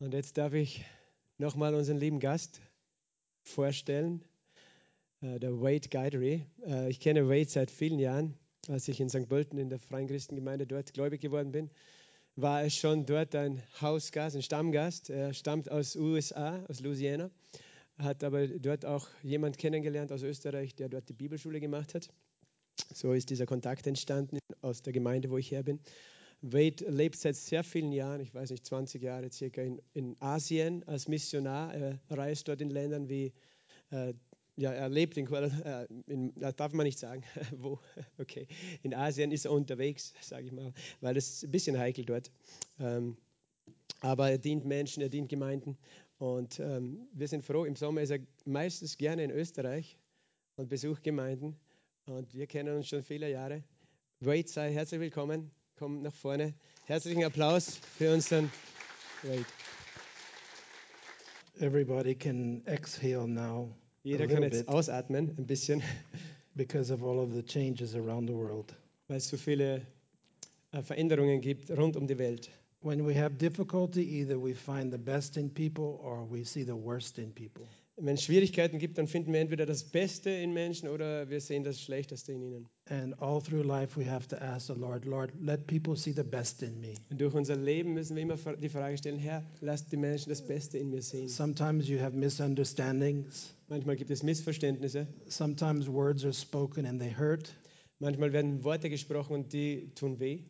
Und jetzt darf ich nochmal unseren lieben Gast vorstellen, äh, der Wade Guidery. Äh, ich kenne Wade seit vielen Jahren. Als ich in St. Pölten in der Freien Christengemeinde dort gläubig geworden bin, war er schon dort ein Hausgast, ein Stammgast. Er stammt aus USA, aus Louisiana, hat aber dort auch jemand kennengelernt aus Österreich, der dort die Bibelschule gemacht hat. So ist dieser Kontakt entstanden aus der Gemeinde, wo ich her bin. Wade lebt seit sehr vielen Jahren, ich weiß nicht, 20 Jahre circa, in, in Asien als Missionar. Er reist dort in Ländern wie, äh, ja, er lebt in, äh, in, darf man nicht sagen, wo, okay, in Asien ist er unterwegs, sage ich mal, weil es ein bisschen heikel dort. Ähm, aber er dient Menschen, er dient Gemeinden und ähm, wir sind froh, im Sommer ist er meistens gerne in Österreich und besucht Gemeinden und wir kennen uns schon viele Jahre. Wade, sei herzlich willkommen kommt nach vorne. Herzlichen Applaus für unseren Wade. Everybody can exhale now. Jeder kann jetzt ausatmen, ein bisschen. Because of all of the changes around the world. Weil es so viele äh, Veränderungen gibt rund um die Welt. When we have difficulty, either we find the best in people or we see the worst in people. Wenn es Schwierigkeiten gibt, dann finden wir entweder das Beste in Menschen oder wir sehen das Schlechteste in ihnen. And all through life we have to ask the Lord, Lord, let people see the best in me. Und durch unser Leben müssen wir immer die Frage stellen, Herr, lass die Menschen das Beste in mir sehen. Sometimes you have misunderstandings. Manchmal gibt es Missverständnisse. Sometimes words are spoken and they hurt. Manchmal werden Worte gesprochen und die tun weh.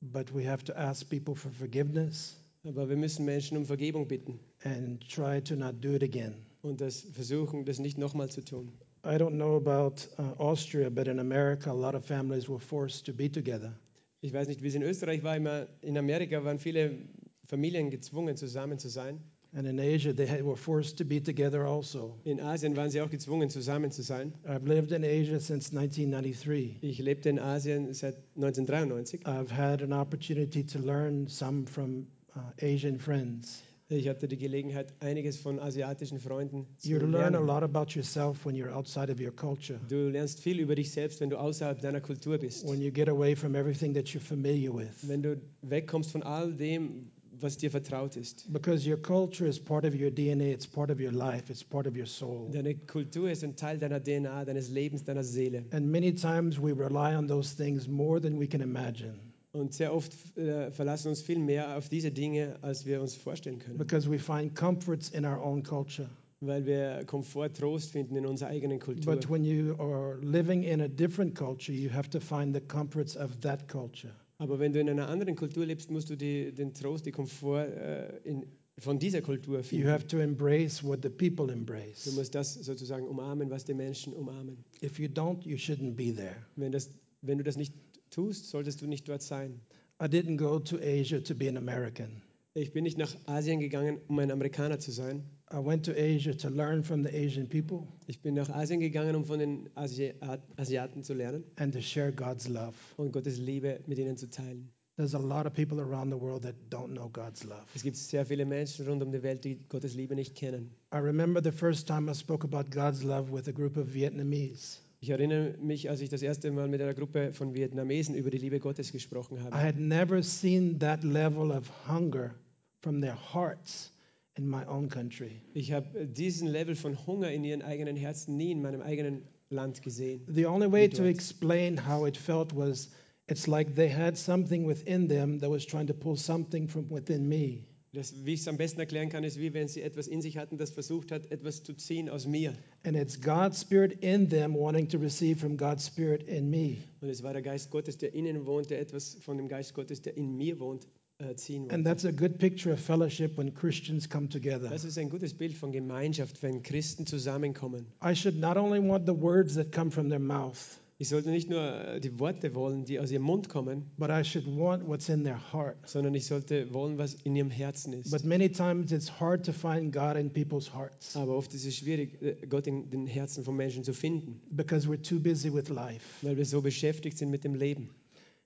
But we have to ask people for forgiveness. Aber wir müssen Menschen um Vergebung bitten. And try to not do it again und das versuchen, das nicht nochmal zu tun. I don't know about uh, Austria, but in America, a lot of families were forced to be together. Ich weiß nicht, wie es in Österreich war. Immer in Amerika waren viele Familien gezwungen, zusammen zu sein. And in Asia, they were forced to be together also. In Asien waren sie auch gezwungen, zusammen zu sein. I've lived in Asia since 1993. Ich lebte in Asien seit 1993. I've had an opportunity to learn some from uh, Asian friends. Ich hatte die Gelegenheit, einiges von asiatischen Freunden zu You learn a lernen. lot about yourself when you're outside of your culture. Du lernst viel über dich selbst, wenn du außerhalb deiner Kultur bist. When you get away from everything that you're familiar with. Wenn du wegkommst von all dem, was dir vertraut ist. Because your culture is part of your DNA, it's part of your life, it's part of your soul. Deine Kultur ist ein Teil deiner DNA, deines Lebens, deiner Seele. And many times we rely on those things more than we can imagine. Und sehr oft äh, verlassen uns viel mehr auf diese Dinge, als wir uns vorstellen können. Because we find comforts in our own culture. Weil wir Komfort, Trost finden in unserer eigenen Kultur. But when you are living in a different culture, you have to find the comforts of that culture. Aber wenn du in einer anderen Kultur lebst, musst du die, den Trost, die Komfort äh, in, von dieser Kultur finden. You have to embrace what the people embrace. Du musst das sozusagen umarmen, was die Menschen umarmen. If you don't, you shouldn't be there. Wenn, das, wenn du das nicht tust, solltest du nicht dort sein. I didn't go to Asia to be an American. Ich bin nicht nach Asien gegangen, um ein Amerikaner zu sein. I went to Asia to learn from the Asian people Ich bin nach Asien gegangen, um von den Asi Asiaten zu lernen and to share God's love. und Gottes Liebe mit ihnen zu teilen. There's a lot of people around the world that don't know God's love. Es gibt sehr viele Menschen rund um die Welt, die Gottes Liebe nicht kennen. I remember the first time I spoke about God's love with a group of Vietnamese. Ich erinnere mich, als ich das erste Mal mit einer Gruppe von Vietnamesen über die Liebe Gottes gesprochen habe. I had never seen that level of hunger from their hearts in my own country. Ich habe diesen Level von Hunger in ihren eigenen Herzen nie in meinem eigenen Land gesehen. The only way to explain how it felt was it's like they had something within them that was trying to pull something from within me. Das, wie ich es am besten erklären kann, ist wie wenn sie etwas in sich hatten, das versucht hat, etwas zu ziehen aus mir. And it's God's Spirit in them wanting to receive from God's Spirit in me. Und es war der Geist Gottes, der in ihnen wohnt, der etwas von dem Geist Gottes, der in mir wohnt, äh, ziehen And wollte. that's a good picture of fellowship when Christians come together. Das ist ein gutes Bild von Gemeinschaft, wenn Christen zusammenkommen. I should not only want the words that come from their mouth, Ich sollte nicht nur äh, die Worte wollen, die aus ihrem Mund kommen, but I should want what's in their heart. sondern ich sollte wollen, was in ihrem Herzen ist. But many times it's hard to find God in people's hearts Aber oft ist es schwierig, äh, Gott in den Herzen von Menschen zu finden, because we're too busy with life. weil wir so beschäftigt sind mit dem Leben.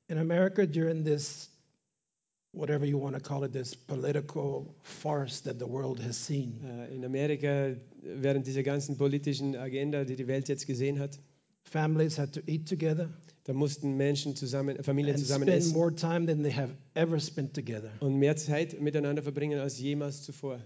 In America, during this, whatever you want to call it, this political farce that the world has seen, Äh, In Amerika, während dieser ganzen politischen Agenda, die die Welt jetzt gesehen hat, families had to eat together, Da mussten Menschen zusammen, Familien zusammen spend essen more time than they have ever spent together. und mehr Zeit miteinander verbringen als jemals zuvor.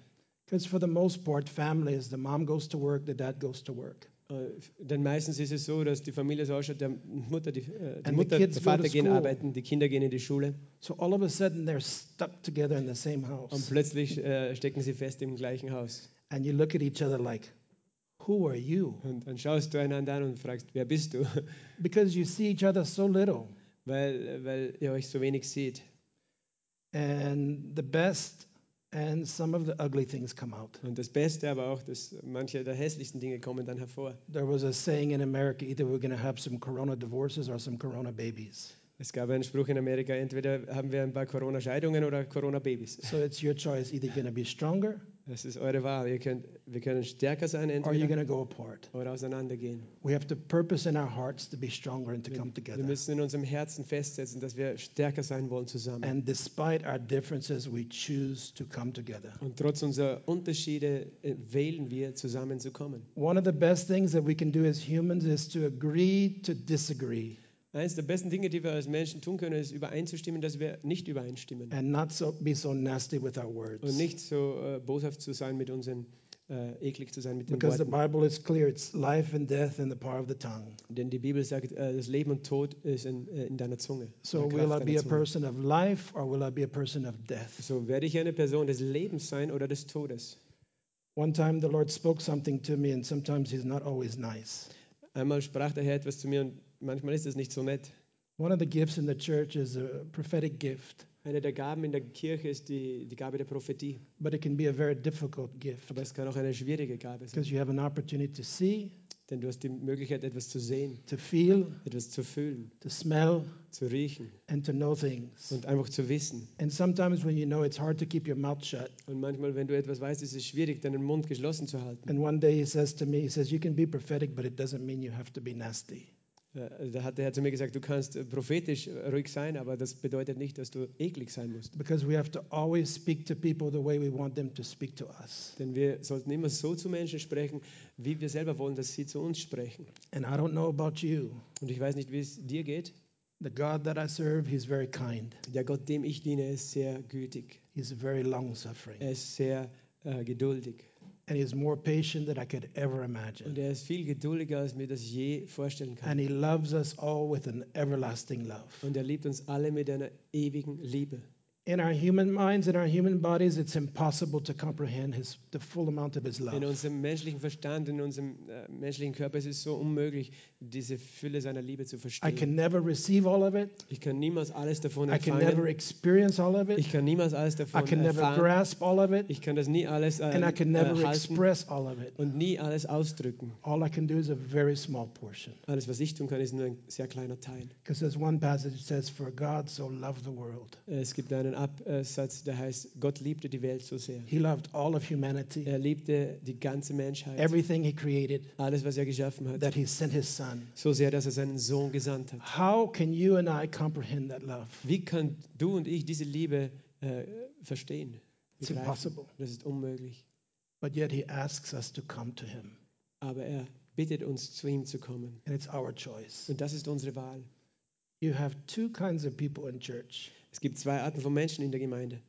Because for the most part, families, the mom goes to work, the dad goes to work. Äh, Denn meistens ist es so, dass die Familie so ausschaut, der Mutter, die, äh, die the Mutter der Vater gehen arbeiten, die Kinder gehen in die Schule So all of a sudden, they're stuck together in the same house. und plötzlich äh, stecken sie fest im gleichen Haus. And you look at each other like, who are you? Und dann schaust du einander an und fragst, wer bist du? Because you see each other so little. weil, weil ihr euch so wenig seht. And the best and some of the ugly things come out. Und das Beste aber auch, dass manche der hässlichsten Dinge kommen dann hervor. There was a saying in America either we're going to have some corona divorces or some corona babies. Es gab einen Spruch in Amerika, entweder haben wir ein paar Corona-Scheidungen oder Corona-Babys. So it's your choice either going to be stronger Das ist eure Wahl. Ihr könnt, wir können stärker sein or you're entweder going to go apart. oder auseinandergehen. We have to purpose in our hearts to be stronger and to come Wir together. müssen in unserem Herzen festsetzen, dass wir stärker sein wollen zusammen. And despite our differences, we choose to come together. Und trotz unserer Unterschiede äh, wählen wir, zusammenzukommen. One of the best things that we can do as humans is to agree to disagree Eines der besten Dinge, die wir als Menschen tun können, ist übereinzustimmen, dass wir nicht übereinstimmen. and not so, be so nasty with our words. Und nicht so äh, boshaft zu sein mit unseren, äh, eklig zu sein mit den Because the Worten. Bible is clear it's life and death in the power of the tongue. Denn die Bibel sagt, äh, das Leben und Tod ist in, äh, in deiner Zunge. So will I be a Zunge. person of life or will I be a person of death? So werde ich eine Person des Lebens sein oder des Todes. One time the Lord spoke something to me, and sometimes He's not always nice. Einmal sprach der Herr etwas zu mir und manchmal ist es nicht so nett. One of the gifts in the church is a prophetic gift, Eine der Gaben in der Kirche ist die, die Gabe der Prophetie. but it can be a very difficult gift Aber es kann auch eine schwierige Gabe sein. because you have an opportunity to see, Denn du hast die Möglichkeit, etwas zu sehen, to feel, etwas zu fühlen, to smell, zu riechen and to know things. und einfach zu wissen. And sometimes when you know, it's hard to keep your mouth shut. Und manchmal, wenn du etwas weißt, ist es schwierig, deinen Mund geschlossen zu halten. And one day He says to me, He says, You can be prophetic, but it doesn't mean you have to be nasty. Äh, Da hat der Herr zu mir gesagt, du kannst prophetisch ruhig sein, aber das bedeutet nicht, dass du eklig sein musst. Because we have to always speak to people the way we want them to speak to us. Denn wir sollten immer so zu Menschen sprechen, wie wir selber wollen, dass sie zu uns sprechen. And I don't know about you. Und ich weiß nicht, wie es dir geht. The God that I serve, He's very kind. Der Gott, dem ich diene, ist sehr gütig. He's very long suffering. Er ist sehr äh, geduldig. And He's more patient than I could ever imagine. Und er ist viel geduldiger, als mir das je vorstellen kann. And He loves us all with an everlasting love. Und er liebt uns alle mit einer ewigen Liebe. In our human minds, in our human bodies, it's impossible to comprehend his, the full amount of His In love. unserem menschlichen Verstand, in unserem äh, menschlichen Körper ist es so unmöglich, diese Fülle seiner Liebe zu I verstehen. can never receive all of it. Ich kann niemals alles davon I can never experience all of it. Ich kann niemals alles I davon can never erfahren. grasp all of it. Ich kann das nie alles äh, And I can äh, never halten express all of it. und nie alles ausdrücken. All I can do is a very small portion. Alles, was ich tun kann, ist nur ein sehr kleiner Teil. Because there's one passage says, For God so loved the world. Es gibt einen Absatz, der heißt, Gott liebte die Welt so sehr. He loved all of humanity, Er liebte die ganze Menschheit, everything He created, alles, was er geschaffen hat, that He sent His Son. so sehr, dass er seinen Sohn gesandt hat. How can you and I comprehend that love? Wie kann du und ich diese Liebe äh, verstehen? It's begreifen? impossible. Das ist unmöglich. But yet He asks us to come to Him. Aber er bittet uns, zu ihm zu kommen. And it's our choice. Und das ist unsere Wahl. You have two kinds of people in church. Es gibt zwei Arten von Menschen in der Gemeinde.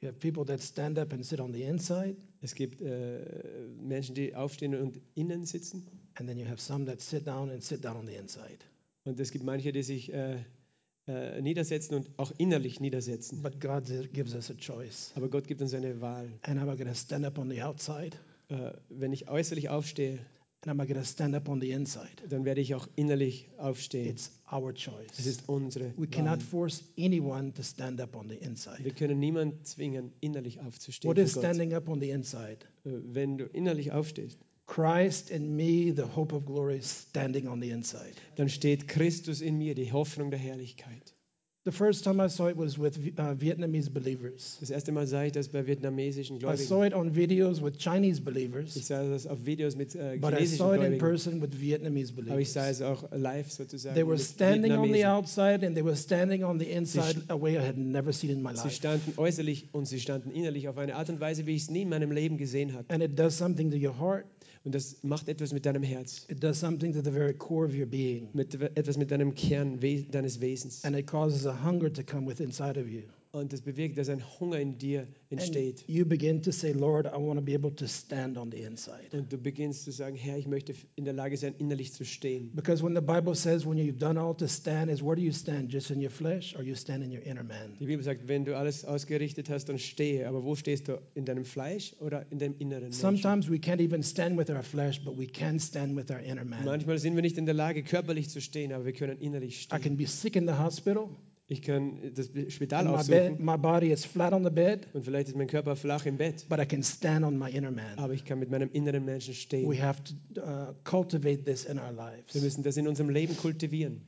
You have people that stand up and sit on the inside, Es gibt äh, Menschen, die aufstehen und innen sitzen. and then you have some that sit down and sit down on the inside. Und es gibt manche, die sich äh, äh, niedersetzen und auch innerlich niedersetzen. But God gives us a choice. Aber Gott gibt uns eine Wahl. And am I going to stand up on the outside? Äh, wenn ich äußerlich aufstehe, And am I going to stand up on the inside? dann werde ich auch innerlich aufstehen. It's our Es choice. ist unsere We Wahl. cannot force anyone to stand up on the inside. Wir können niemanden zwingen, innerlich aufzustehen. What is standing up on the inside? Äh, Wenn du innerlich aufstehst, Christ in me, the hope of glory, standing on the inside. dann steht Christus in mir, die Hoffnung der Herrlichkeit. The first time I saw it was with uh, Vietnamese believers. Das erste Mal sah ich das bei vietnamesischen I Gläubigen. saw it on videos with Chinese Ich believers, sah das auf Videos mit äh, but I saw it in Gläubigen. person with Vietnamese Aber ich sah believers. es auch live sozusagen They were standing on the outside and they were standing on the inside a way I had never seen in my Sie life. standen äußerlich und sie standen innerlich auf eine Art und Weise, wie ich es nie in meinem Leben gesehen habe. And it does something to your heart. Und das macht etwas mit deinem Herz, It does something to the very core of your being. mit, etwas mit deinem Kern we deines Wesens. And it causes a hunger to come with inside of you. Und das bewirkt, dass ein Hunger in dir entsteht. you begin to say, Lord, I want to be able to stand on the inside. Und du beginnst zu sagen, Herr, ich möchte in der Lage sein, innerlich zu stehen. Because when the Bible says when you've done all to stand, is where do you stand? Just in your flesh or you stand in your inner man? Die Bibel sagt, wenn du alles ausgerichtet hast, dann stehe. Aber wo stehst du? In deinem Fleisch oder in deinem inneren Menschen? Sometimes we can't even stand with our flesh, but we can stand with our inner man. Manchmal sind wir nicht in der Lage, körperlich zu stehen, aber wir können innerlich I stehen. can be sick in the hospital, Ich kann das Spital my, bed, my body is flat on the bed, und vielleicht ist mein Körper flach im Bett, but I can stand on my inner man. aber ich kann mit meinem inneren Menschen stehen. We have to uh, cultivate this in our Wir lives. müssen das in unserem Leben kultivieren.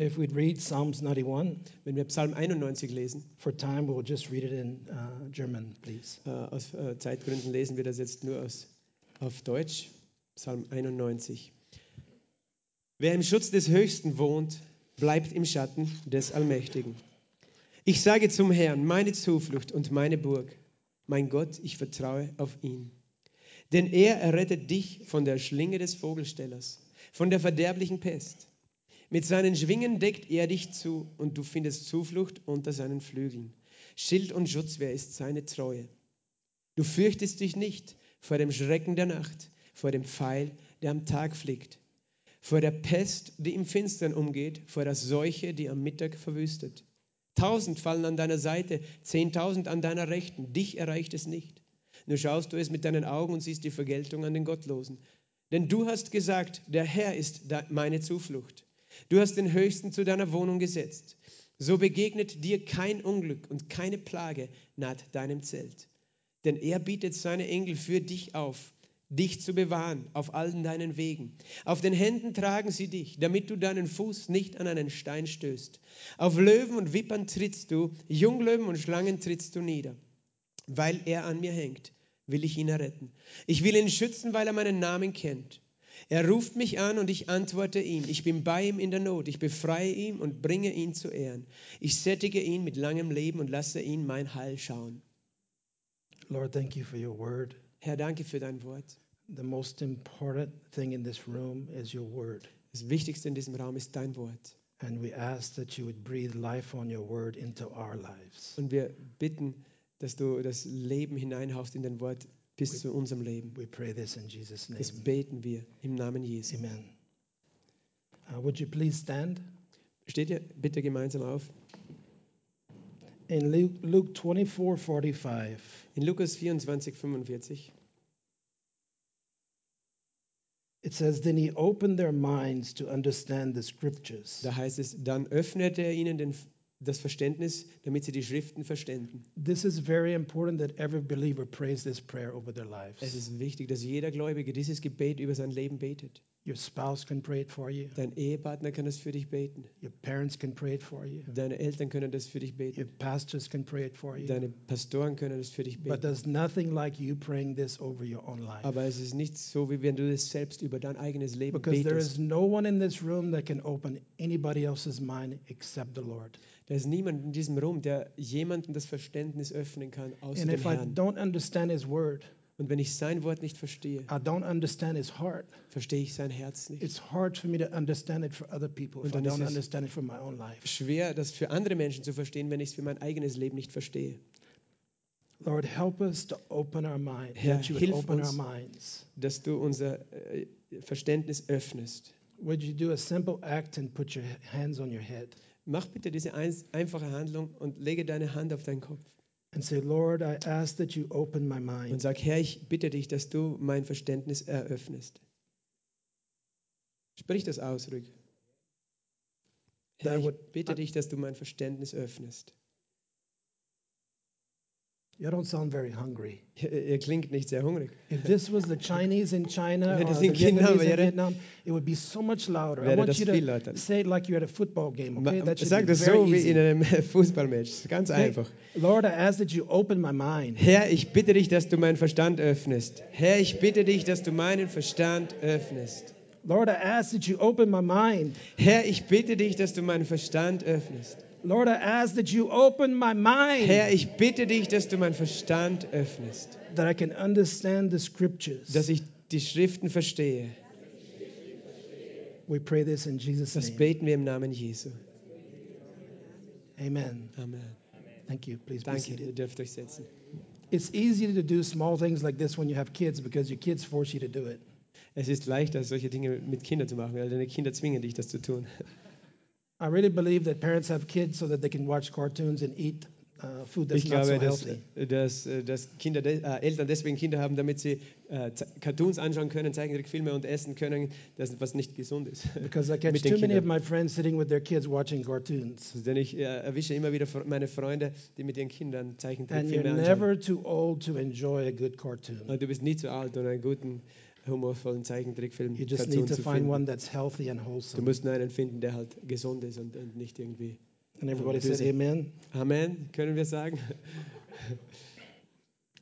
If we'd read Psalms 91, Wenn wir Psalm 91 lesen, for time, we'll just read it in uh, German, please. äh, aus äh, Zeitgründen lesen wir das jetzt nur aus, auf Deutsch, Psalm 91. Wer im Schutz des Höchsten wohnt, bleibt im Schatten des Allmächtigen. Ich sage zum Herrn, meine Zuflucht und meine Burg, mein Gott, ich vertraue auf ihn. Denn er errettet dich von der Schlinge des Vogelstellers, von der verderblichen Pest. Mit seinen Schwingen deckt er dich zu und du findest Zuflucht unter seinen Flügeln. Schild und Schutz, wer ist seine Treue? Du fürchtest dich nicht vor dem Schrecken der Nacht, vor dem Pfeil, der am Tag fliegt, vor der Pest, die im Finstern umgeht, vor der Seuche, die am Mittag verwüstet. Tausend fallen an deiner Seite, zehntausend an deiner Rechten, dich erreicht es nicht. Nur schaust du es mit deinen Augen und siehst die Vergeltung an den Gottlosen. Denn du hast gesagt, der Herr ist meine Zuflucht. Du hast den Höchsten zu deiner Wohnung gesetzt. So begegnet dir kein Unglück und keine Plage naht deinem Zelt. Denn er bietet seine Engel für dich auf, dich zu bewahren auf allen deinen Wegen. Auf den Händen tragen sie dich, damit du deinen Fuß nicht an einen Stein stößt. Auf Löwen und Wippern trittst du, Junglöwen und Schlangen trittst du nieder. Weil er an mir hängt, will ich ihn erretten. Ich will ihn schützen, weil er meinen Namen kennt. Er ruft mich an und ich antworte ihm. Ich bin bei ihm in der Not. Ich befreie ihn und bringe ihn zu Ehren. Ich sättige ihn mit langem Leben und lasse ihn mein Heil schauen. Lord, thank you for your word. Herr, danke für dein Wort. The most important thing in this room is your word. Das Wichtigste in diesem Raum ist dein Wort. And we ask that you would breathe life on your word into our lives. Und wir bitten, dass du das Leben hineinhaust in dein Wort bis zu unserem Leben. We pray this in Jesus' name. Das beten wir im Namen Jesu. Amen. Uh, would you please stand? Steht ihr bitte gemeinsam auf. In Luke, Luke 24 45, In Lukas 24, 45. it says, Then he opened their minds to understand the scriptures. Da heißt es, dann öffnete er ihnen den, das Verständnis, damit sie die Schriften verständen. This is very important that every believer prays this prayer over their Es lives. ist wichtig, dass jeder Gläubige dieses Gebet über sein Leben betet. Your spouse can pray it for you, Dein Ehepartner kann das für dich beten. your parents can pray it for you, Deine Eltern können das für dich your beten. pastors can pray it for you. Deine Pastoren können das für dich But beten. there's nothing like you praying this over your own life. Aber es ist nicht so, wie wenn du das selbst über dein eigenes Leben Because there betest. is no one in this room that can open anybody else's mind except the Lord. Da ist niemand in diesem Raum, der jemandem das Verständnis öffnen kann, außer And dem if I Herrn. don't understand His word, Und wenn ich sein Wort nicht verstehe, I don't understand His heart. verstehe ich sein Herz nicht. It's hard for me to understand it for other people if I don't understand it for my own life. Schwer, das für andere Menschen zu verstehen, wenn ich es für mein eigenes Leben nicht verstehe. Lord, help us to open our mind, Herr, that you would hilf open uns. our minds. Dass du unser äh, Verständnis öffnest. Would you do a simple act and put your hands on your head Mach bitte diese eins, einfache Handlung und lege deine Hand auf deinen Kopf and say, Lord, I ask that you open my und mind. sag, Herr, ich bitte dich, dass du mein Verständnis eröffnest. Sprich das aus, ruhig. Herr, ich bitte dich, dass du mein Verständnis öffnest. You don't sound very hungry. Ihr, klingt nicht sehr hungrig. If this was the Chinese in China or the Vietnamese in wäre, Vietnam, it would be so much louder. I want you viel to lauter. say it like you're at a football game, okay? That should Sag be das very so wie easy. in einem Fußballmatch. Ganz Okay? einfach. Lord, I ask that you open my mind. Herr, ich bitte dich, dass du meinen Verstand öffnest. Herr, ich bitte dich, dass du meinen Verstand öffnest. Lord, I ask that you open my mind. Herr, ich bitte dich, dass du meinen Verstand öffnest. Lord, I ask that you open my mind Herr, ich bitte dich, dass du meinen Verstand öffnest. that I can understand the scriptures. Dass ich die Schriften verstehe. We pray this in Jesus' Das name. beten wir im Namen Jesu. Amen. Amen. Thank you. Please be Danke, ihr seated. dürft euch setzen. It's easy to do small things like this when you have kids because your kids force you to do it. Es ist leichter, solche Dinge mit Kindern zu machen, weil deine Kinder zwingen dich, das zu tun. I really believe that parents have kids so that they can watch cartoons and eat uh, food that's Ich not so glaube, dass, healthy. dass, äh, dass Kinder, de- äh, Eltern deswegen Kinder haben, damit sie äh, Cartoons anschauen können, Zeichentrickfilme und essen können, das was nicht gesund ist. Because I catch too many of my friends sitting with their kids watching cartoons. Denn ich äh, erwische immer wieder meine Freunde, die mit ihren Kindern And you're Zeichentrickfilme anschauen. never too old to enjoy a good cartoon. Und du bist nie zu alt, um einen guten, humorvollen Zeichentrickfilm You just need to find one that's healthy and Du wholesome. musst nur einen finden, der halt gesund ist und, und nicht irgendwie. And everybody said amen. Amen, können wir sagen?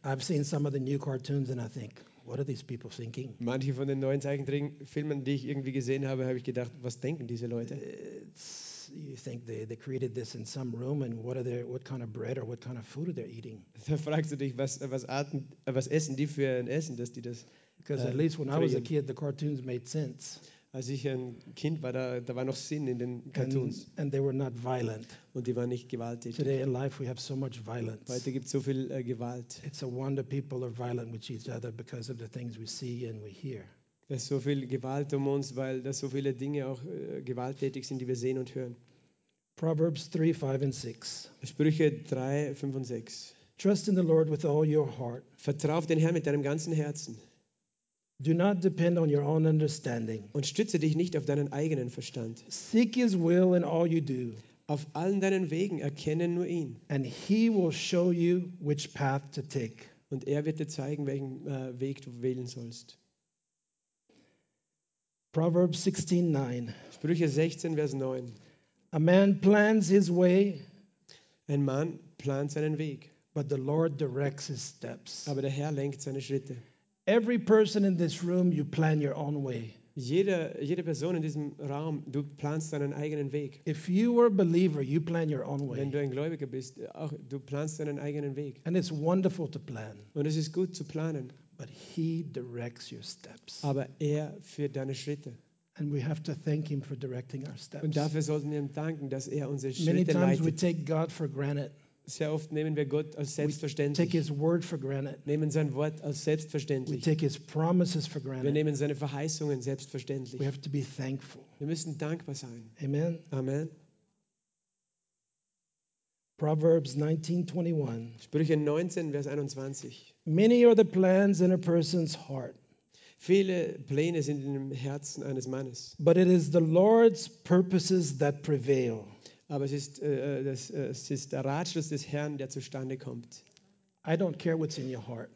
I've seen some of the new cartoons and I think, what are these people thinking? Manche von den neuen Zeichentrickfilmen, die ich irgendwie gesehen habe, habe ich gedacht, was denken diese Leute? It's, you think they, they created this in some room and what are they, what kind of bread or what kind of food are they eating? Da fragst du dich, was, was, Arten, was essen die für ein Essen, dass die das. Because at Uh, least when I was a kid, the cartoons made sense Als ich ein Kind war, da, da war noch Sinn in den and, Cartoons and they were not violent. und die waren nicht gewalttätig. Today in life, we have so much violence. Heute gibt es so viel äh, Gewalt. It's a wonder people are violent with each other because of the things we see and we hear. Da ist so viel Gewalt um uns, weil da so viele Dinge auch äh, gewalttätig sind, die wir sehen und hören. Proverbs 3 5 and 6. Sprüche 3, 5 und 6. Trust in the Lord with all your heart. Vertrau auf den Herrn mit deinem ganzen Herzen Do not depend on your own understanding. und stütze dich nicht auf deinen eigenen Verstand. Seek his will in all you do, Auf allen deinen Wegen erkenne nur ihn and he will show you which path to take. und er wird dir zeigen, welchen äh, Weg du wählen sollst. Proverbs 16 9. Sprüche 16, Vers 9. A man plans his way, Ein Mann plant seinen Weg, but the Lord directs his steps. aber der Herr lenkt seine Schritte. Every person in this room, you plan your own way. Jede, jede Person in diesem Raum, du planst deinen eigenen Weg. If you were a believer, you plan your own way. Wenn du ein Gläubiger bist, auch du planst deinen eigenen Weg. And it's wonderful to plan, Und es ist gut zu planen, but he directs your steps. aber er führt deine Schritte. And we have to thank him for directing our steps. Und dafür sollten wir ihm danken, dass er unsere Schritte Many times we take God for granted, Sehr oft nehmen wir Gott als take selbstverständlich, his word for granted, nehmen sein Wort als we selbstverständlich. take his promises for Wir granted. nehmen seine Verheißungen We selbstverständlich. have to be thankful. Wir müssen dankbar sein. Amen. Amen. Proverbs 19:21. Sprüche 19, Vers 21. Many are the plans in a person's heart, Viele Pläne sind in dem Herzen eines Mannes, but it is the Lord's purposes that prevail. Aber es ist, äh, das, äh, es ist der Ratschluss des Herrn, der zustande kommt. I don't care what's in your heart.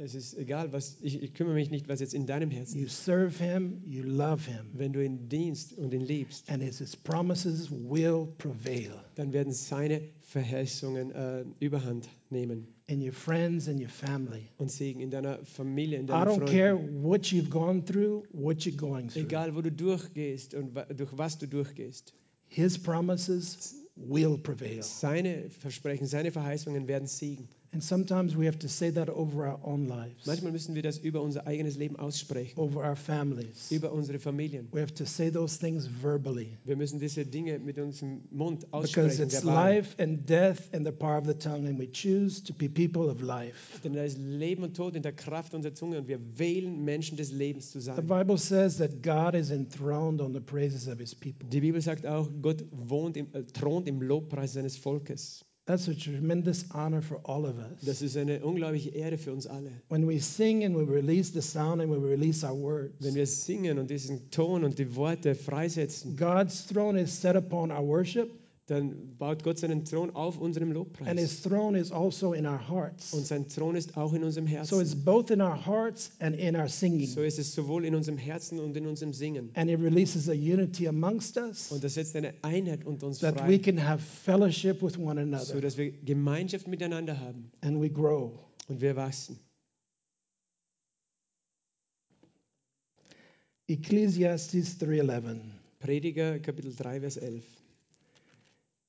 Es ist egal, was ich, ich kümmere mich nicht, was jetzt in deinem Herzen You ist. serve him, you love him, Wenn du ihn dienst und ihn liebst, and his, his promises will prevail dann werden seine Verheißungen äh, Überhand nehmen in your friends and your family. und Segen in deiner Familie, in I deinen don't care Freunden. what you've gone through, what you're going through. Egal, wo du durchgehst und wa- durch was du durchgehst. His promises will prevail. Seine Versprechen, seine Verheißungen werden siegen. And sometimes we have to say that over our own lives, Manchmal müssen wir das über unser eigenes Leben aussprechen, over our families. über unsere Familien. We have to say those things verbally Wir müssen diese Dinge mit unserem Mund because aussprechen. it's verbal. life and death in the power of the tongue, and we choose to be people of life. Denn da ist Leben und Tod in der Kraft unserer Zunge und wir wählen Menschen des Lebens zu The sein. Bible says that God is enthroned on the praises of his people. Die Bibel sagt auch, Gott wohnt im, äh, thront im Lobpreis seines Volkes. That's a tremendous honor for all of us. Das ist eine unglaubliche Ehre für uns alle. When we sing and we release the sound and we release our words, Wenn wir singen und diesen Ton und die Worte freisetzen, God's throne is set upon our worship, dann baut Gott seinen Thron auf unserem And Lobpreis. his throne is also in our hearts. Und sein Thron ist auch in unserem So it's Herzen. both in our hearts and in our singing. So ist es sowohl in unserem Herzen und in unserem Singen. And it releases a unity amongst us Und das setzt eine Einheit unter uns that we frei, can have fellowship with one so another dass wir Gemeinschaft miteinander haben and we grow. und wir wachsen. Ecclesiastes 3:11. Prediger Kapitel 3, Vers 11.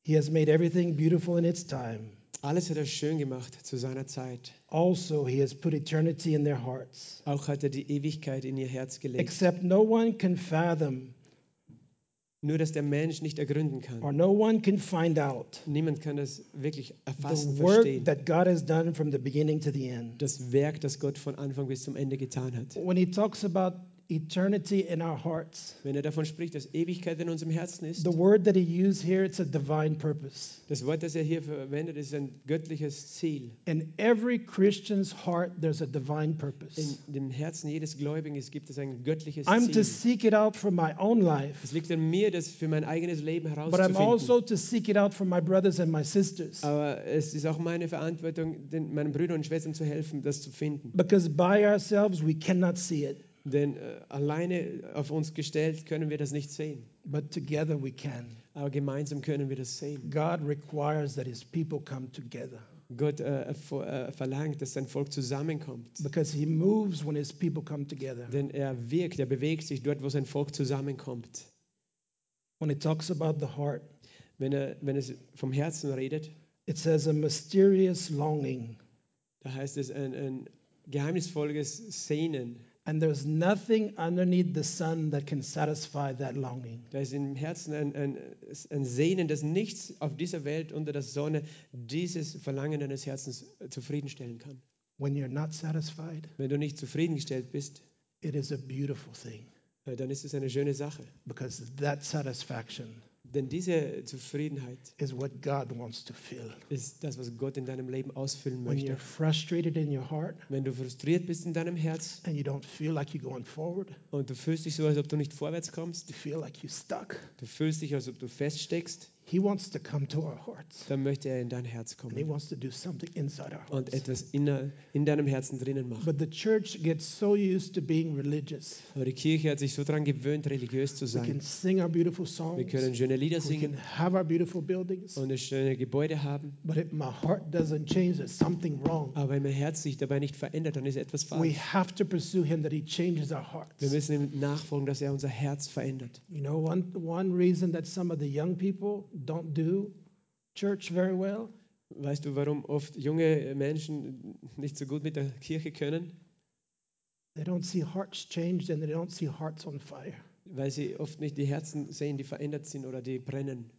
He has made everything beautiful in its time. Alles hat er schön gemacht zu seiner Zeit. Also, he has put eternity in their hearts. Auch hat er die Ewigkeit in ihr Herz gelegt. Except no one can fathom Nur, dass der Mensch nicht ergründen or kann. no one can find out Niemand kann das wirklich erfassen, the work verstehen. that God has done from the beginning to the end. Das Werk, das Gott von Anfang bis zum Ende getan hat. When he talks about eternity in our hearts, Wenn er davon spricht, dass Ewigkeit in unserem Herzen ist, the word that he used here, it's a divine purpose. das Wort, das er hier verwendet, ist ein göttliches Ziel. In every Christian's heart, there's a divine purpose. In dem Herzen jedes Gläubigen ist- gibt es ein göttliches I'm to Ziel. seek it out for my own life, Es liegt an mir, das für mein eigenes Leben but I'm herauszufinden. also to seek it out for my brothers and my sisters. Aber es ist auch meine Verantwortung, den, meinen Brüdern und Schwestern zu helfen, das zu finden. Because by ourselves, we cannot see it, Denn äh, alleine auf uns gestellt können wir das nicht sehen. but together we can. Aber gemeinsam können wir das sehen. God requires that his people come together Gott äh, vor- äh, verlangt, dass sein Volk zusammenkommt. because he moves when his people come together. Denn er wirkt, er bewegt sich dort, wo sein Volk zusammenkommt. When it talks about the heart, Wenn, er, wenn es vom Herzen redet, it says a mysterious longing, da heißt es ein, ein geheimnisvolles Sehnen. And there's nothing underneath the sun that can satisfy that longing. Da ist im Herzen ein, ein, ein Sehnen, das nichts auf dieser Welt unter der Sonne dieses Verlangen deines Herzens zufriedenstellen kann. When you're not satisfied, Wenn du nicht zufriedengestellt bist, it is a beautiful thing äh, dann ist es eine schöne Sache. because that satisfaction Denn diese Zufriedenheit is what God wants to feel. ist das, was Gott in deinem Leben ausfüllen When möchte. you're frustrated in your heart Wenn du frustriert bist in deinem Herz and you don't feel like you're going forward, und du fühlst dich so, als ob du nicht vorwärts kommst, you feel like you're stuck, du fühlst dich, als ob du feststeckst, He wants to come to our hearts dann möchte er in dein Herz kommen wants to do something inside our und hearts. etwas in, in deinem Herzen drinnen machen. But the church gets so used to being religious. Aber die Kirche hat sich so daran gewöhnt, religiös zu We can sein. sing our beautiful Wir können schöne Lieder we singen can have our beautiful buildings, und schöne Gebäude haben, but if my heart doesn't change, there's something wrong. aber wenn mein Herz sich dabei nicht verändert, dann ist etwas We falsch. have to pursue Him that He changes our Wir müssen ihm nachfolgen, dass er unser Herz verändert. You know, one, one reason that some of the young people don't do church very well Weißt du, warum oft junge Menschen nicht so gut mit der Kirche können? They don't see hearts changed and they don't see hearts on fire. Weil sie oft nicht die Herzen sehen, die verändert sind oder die brennen.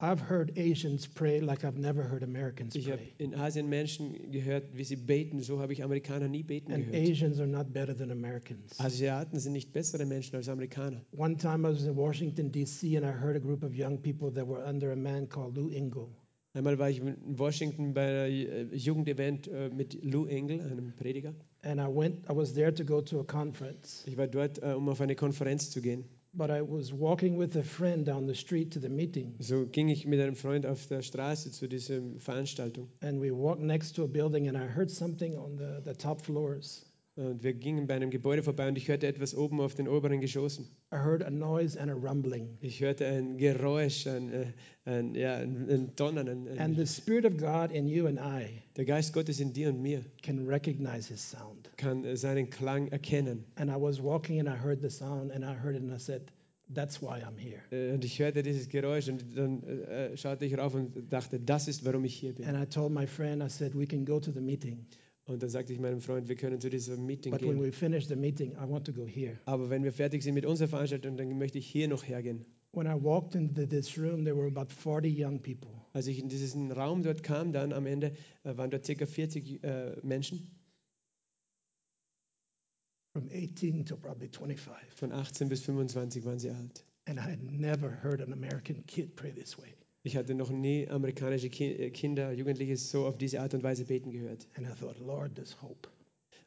I've heard Asians pray like I've never heard Americans Ich habe in Asien Menschen gehört, wie sie beten. So habe ich Amerikaner nie beten And gehört. Asians are not better than Americans. Asiaten sind nicht bessere Menschen als Amerikaner. One time I was in Washington, D.C., and I heard a group of young people that were under a man called Lou Engle. Einmal war ich in Washington bei einem äh, Jugendevent äh, mit Lou Engel, einem Prediger. And I went, I was there to go to a conference. Ich war dort, äh, um auf eine Konferenz zu gehen. But I was walking with a friend down the street to the meeting. So ging ich mit einem Freund auf der Straße zu dieser Veranstaltung. And we walked next to a building, and I heard something on the, the top floors. Und wir gingen bei einem Gebäude vorbei und ich hörte etwas oben auf den oberen Geschossen. I heard a noise and a rumbling. Ich hörte ein Geräusch, ein, äh, ein, ja, ein, ein Donnern. Ein, And the Spirit of God in you and I der Geist Gottes in dir und mir can recognize His sound. kann äh, seinen Klang erkennen. And I was walking and I heard the sound and I heard it and I said, That's why I'm here. Äh, Und ich hörte dieses Geräusch und dann äh, schaute ich rauf und dachte, das ist, warum ich hier bin. And I told my friend, I said, We can go to the meeting. Und dann sagte ich meinem Freund, wir können zu diesem Meeting But when gehen. we finish the meeting, I want to go here. Aber wenn wir fertig sind mit unserer Veranstaltung, dann möchte ich hier noch hergehen. When I walked into this room, there were about 40 young people. Als ich in diesen Raum dort kam, dann am Ende äh, waren dort ca. 40 äh, Menschen, From 18 to probably 25. von 18 bis 25 waren sie alt. And I had never heard an American kid pray this way. Ich hatte noch nie amerikanische Ki äh, Kinder, Jugendliche so auf diese Art und Weise beten gehört. And I thought, Lord, there's hope.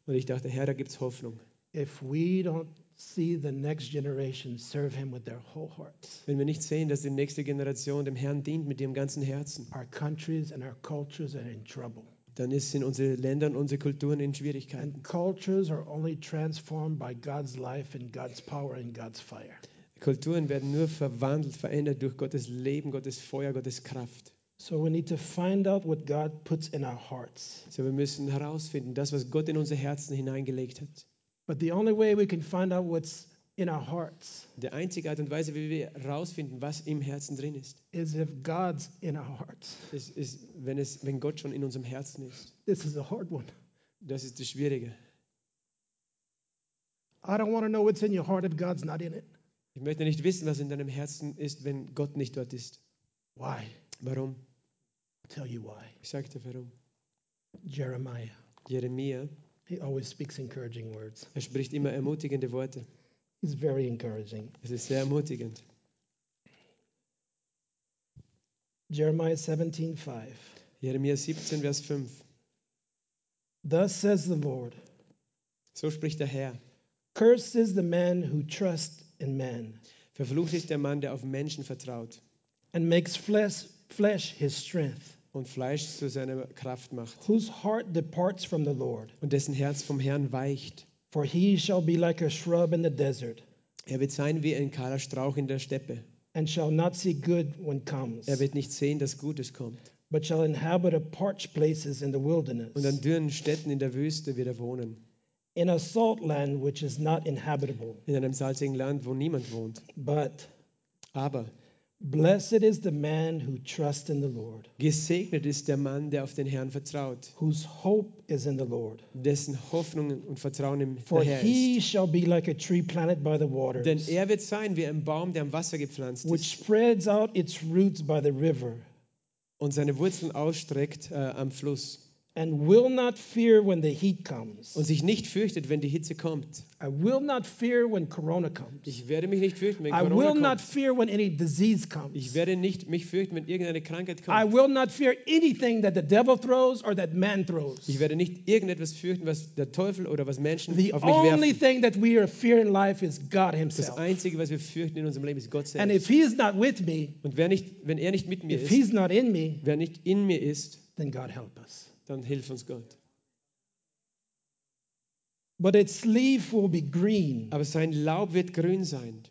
Und ich dachte, Herr, da gibt es Hoffnung. If we don't see the next generation serve him with their whole hearts. wenn wir nicht sehen, dass die nächste Generation dem Herrn dient mit ihrem ganzen Herzen, Our countries and our cultures are in trouble. dann sind unsere Länder und unsere Kulturen in Schwierigkeiten. And cultures are only transformed by God's life and God's power and God's fire. Kulturen werden nur verwandelt, verändert durch Gottes Leben, Gottes Feuer, Gottes Kraft. So we need to find out what God puts in our hearts. So, wir müssen herausfinden, das, was Gott in unsere Herzen hineingelegt hat. But the only way we can find out what's in our hearts Die einzige Art und Weise, wie wir herausfinden, was im Herzen drin ist, is if God's in our hearts. ist, ist wenn, es, wenn Gott schon in unserem Herzen ist. This is a hard one. Das ist das Schwierige. I don't want to know what's in your heart if God's not in it. Ich möchte nicht wissen, was in deinem Herzen ist, wenn Gott nicht dort ist. Why? Warum? I'll tell you why. Ich sage dir warum. Jeremiah, Jeremia, he always speaks encouraging words. er spricht immer ermutigende Worte. He's very encouraging. Es ist sehr ermutigend. Jeremiah 17:5. Jeremia 17, Vers 5. Thus says the Lord, So spricht der Herr. cursed is the man who trusts in man Verflucht ist der Mann, der auf Menschen vertraut and makes flesh, flesh his strength, und Fleisch zu seiner Kraft macht whose heart departs from the Lord. und dessen Herz vom Herrn weicht. For he shall be like a shrub in the desert, Er wird sein wie ein kahler Strauch in der Steppe. and shall not see good when comes, Er wird nicht sehen, dass Gutes kommt. but shall inhabit a parched places in the wilderness, Und an dürren Städten in der Wüste wird er wohnen. In a salt land which is not inhabitable. In einem salzigen Land, wo niemand wohnt. But Aber blessed is the man who trusts in the Lord, gesegnet ist der Mann, der auf den Herrn vertraut, whose hope is in the Lord. dessen Hoffnung und Vertrauen im For Herr he ist. shall be like a tree planted by the Denn waters, er wird sein wie ein Baum, der am Wasser gepflanzt which ist spreads out its roots by the river, und seine Wurzeln ausstreckt äh, am Fluss and will not fear when the heat comes. und sich nicht fürchtet, wenn die Hitze kommt. I will not fear when corona comes. Ich werde mich nicht fürchten, wenn I will Corona not kommt. fear when any disease comes. Ich werde nicht mich fürchten, wenn irgendeine Krankheit I kommt. will not fear anything that the devil throws or that man throws. Ich werde nicht irgendetwas fürchten, was der Teufel oder was Menschen The auf mich only werfen. thing that we are fear in life is God Das Himself. Einzige, was wir fürchten in unserem Leben, ist Gott And selbst. if He's not with me, Und wer nicht, wenn er nicht mit mir if ist, He's not in me, wer nicht in mir ist, then God help us. Dann hilf uns Gott. But its leaf will be green. Aber sein Laub wird grün sein.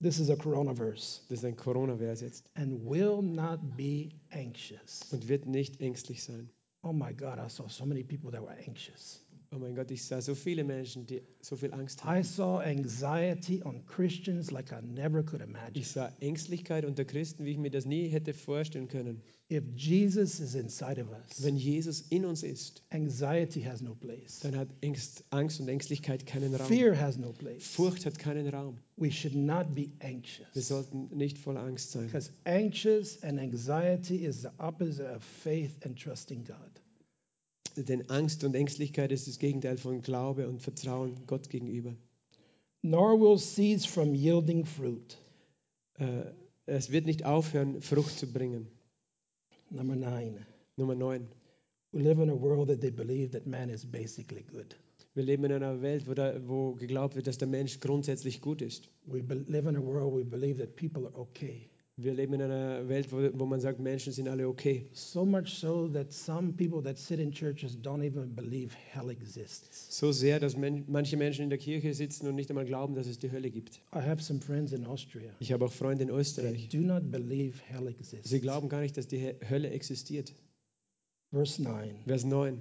This is a corona verse. Das ist ein Corona-Vers jetzt. And will not be anxious. Und wird nicht ängstlich sein. Oh my God, I saw so many people that were anxious. Oh mein Gott, ich sah so viele Menschen, die so viel Angst. I saw anxiety on Christians like I never could imagine. Ich sah Ängstlichkeit unter Christen, wie ich mir das nie hätte vorstellen können. If Jesus is inside of us, Wenn Jesus in uns ist, anxiety has no place. dann hat Angst, Angst und Ängstlichkeit keinen Raum. Fear has no place. Furcht hat keinen Raum. We should not be Wir anxious. sollten nicht voller Angst sein. Because anxious and anxiety is the opposite of faith and trusting God. Denn Angst und Ängstlichkeit ist das Gegenteil von Glaube und Vertrauen Gott gegenüber. Nor will cease from yielding fruit. Äh, es wird nicht aufhören, Frucht zu bringen. Number nine, Nummer 9. we live in a world that they believe that man is basically good. Wir leben in einer Welt, wo, da, wo geglaubt wird, dass der Mensch grundsätzlich gut ist. We live in a world we believe that people are okay. Wir leben in einer Welt, wo, wo man sagt, Menschen sind alle okay. So much so that some people that sit in churches don't even believe hell exists. So sehr, dass men manche Menschen in der Kirche sitzen und nicht einmal glauben, dass es die Hölle gibt. I have some friends in Austria. Ich habe auch Freunde in They Österreich. do not believe hell exists. Sie glauben gar nicht, dass die He- Hölle existiert. Verse 9 Vers 9.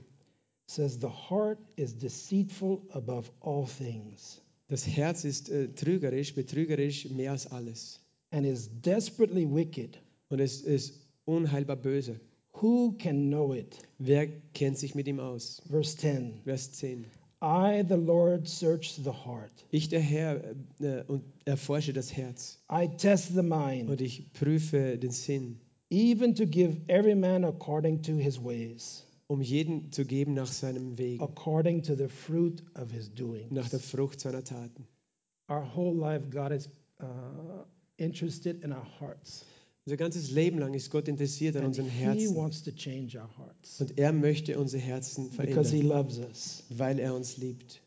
says, The heart is deceitful above all things Das Herz ist äh, trügerisch, betrügerisch mehr als alles. And is desperately wicked. Und es ist unheilbar böse. Who can know it? Wer kennt sich mit ihm aus? Verse 10 Vers 10. I, the Lord, search the heart. Ich, der Herr, äh, und erforsche das Herz I test the mind, und ich prüfe den Sinn, even to give every man according to his ways, um jeden zu geben nach seinem Weg, according to the fruit of his doing. nach der Frucht seiner Taten. Our whole life, God is uh, interested in our hearts. Unser ganzes Leben lang ist Gott interessiert an unseren He Herzen. wants to change our hearts Und er möchte unsere Herzen because He verändern, loves us. weil er uns liebt.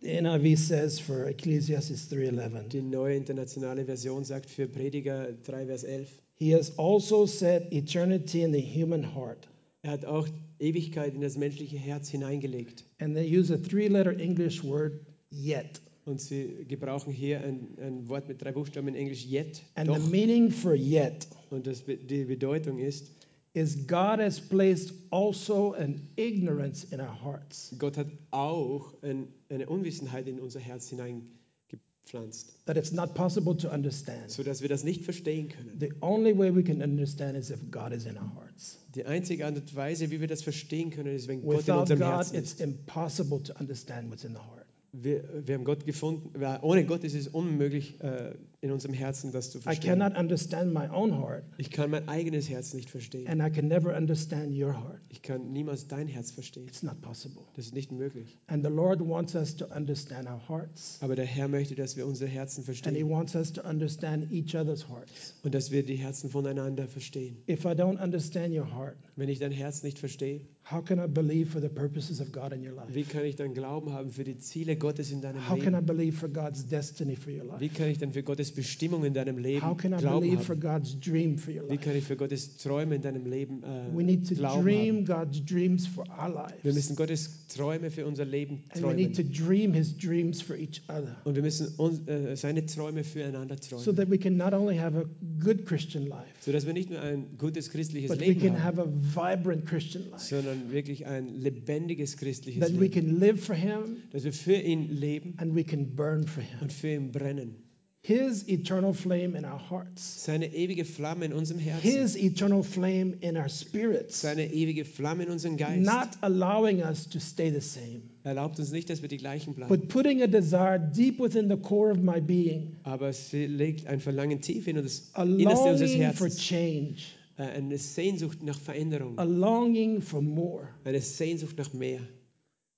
The NIV says for Ecclesiastes 3:11, Die neue internationale Version sagt für Prediger 3, Vers 11, he has also set eternity in the human heart. er hat auch Ewigkeit in das menschliche Herz hineingelegt. And they use a three-letter English word yet. Und sie gebrauchen hier ein, ein Wort mit drei Buchstaben in Englisch, yet, And doch. the meaning for yet Und das, die Bedeutung ist, is God has placed also an ignorance in our hearts Gott hat auch ein, eine Unwissenheit in unser Herz hineingepflanzt, that it's not possible to understand. sodass wir das nicht verstehen können. The only way we can understand is if God is in our hearts. Die einzige Art und Weise, wie wir das verstehen können, ist, wenn Gott in Without unserem God, Herzen it's ist. impossible to understand what's in the heart. Wir, wir haben Gott gefunden. Ohne Gott ist es unmöglich, äh, in unserem Herzen das zu I verstehen. cannot understand my own heart, Ich kann mein eigenes Herz nicht verstehen. and I can never understand your heart. Ich kann niemals dein Herz verstehen. It's not possible. Das ist nicht möglich. And the Lord wants us to understand our hearts, Aber der Herr möchte, dass wir unsere Herzen and He verstehen wants us to understand each other's hearts. und dass wir die Herzen voneinander verstehen. If I don't understand your heart, Wenn ich dein Herz nicht verstehe, how can I believe for the purposes of God in your life? wie kann ich dann Glauben haben für die Ziele Gottes in deinem How can I Leben? believe for God's destiny for your Wie life? kann ich dann für Gottes Bestimmung in deinem Leben How can I Glauben believe for? God's dream for your Wie life? kann ich für Gottes Träume in deinem Leben äh, We need to Glauben dream haben? God's dreams for our Wir lives. müssen Gottes Träume für unser Leben And we need to träumen. dream His dreams for each other Und wir müssen uns, äh, seine Träume füreinander so träumen. that we can not only have a good Christian life, Sodass wir nicht nur ein gutes christliches but we Leben can haben, have a vibrant Christian life. sondern wirklich ein lebendiges christliches That we Leben. can live for Him Dass wir für ihn leben and we can burn for Him. und für ihn brennen. His eternal flame in our hearts, Seine ewige Flamme in unserem Herzen. His eternal flame in our spirits, Seine ewige Flamme in unserem Geist. not allowing us to stay the same, Erlaubt uns nicht, dass wir die gleichen bleiben. but putting a desire deep within the core of my being, Aber sie legt ein Verlangen tief in das a Innerste unseres longing for change, Äh, Eine Sehnsucht nach Veränderung. a longing for more. Eine Sehnsucht nach mehr.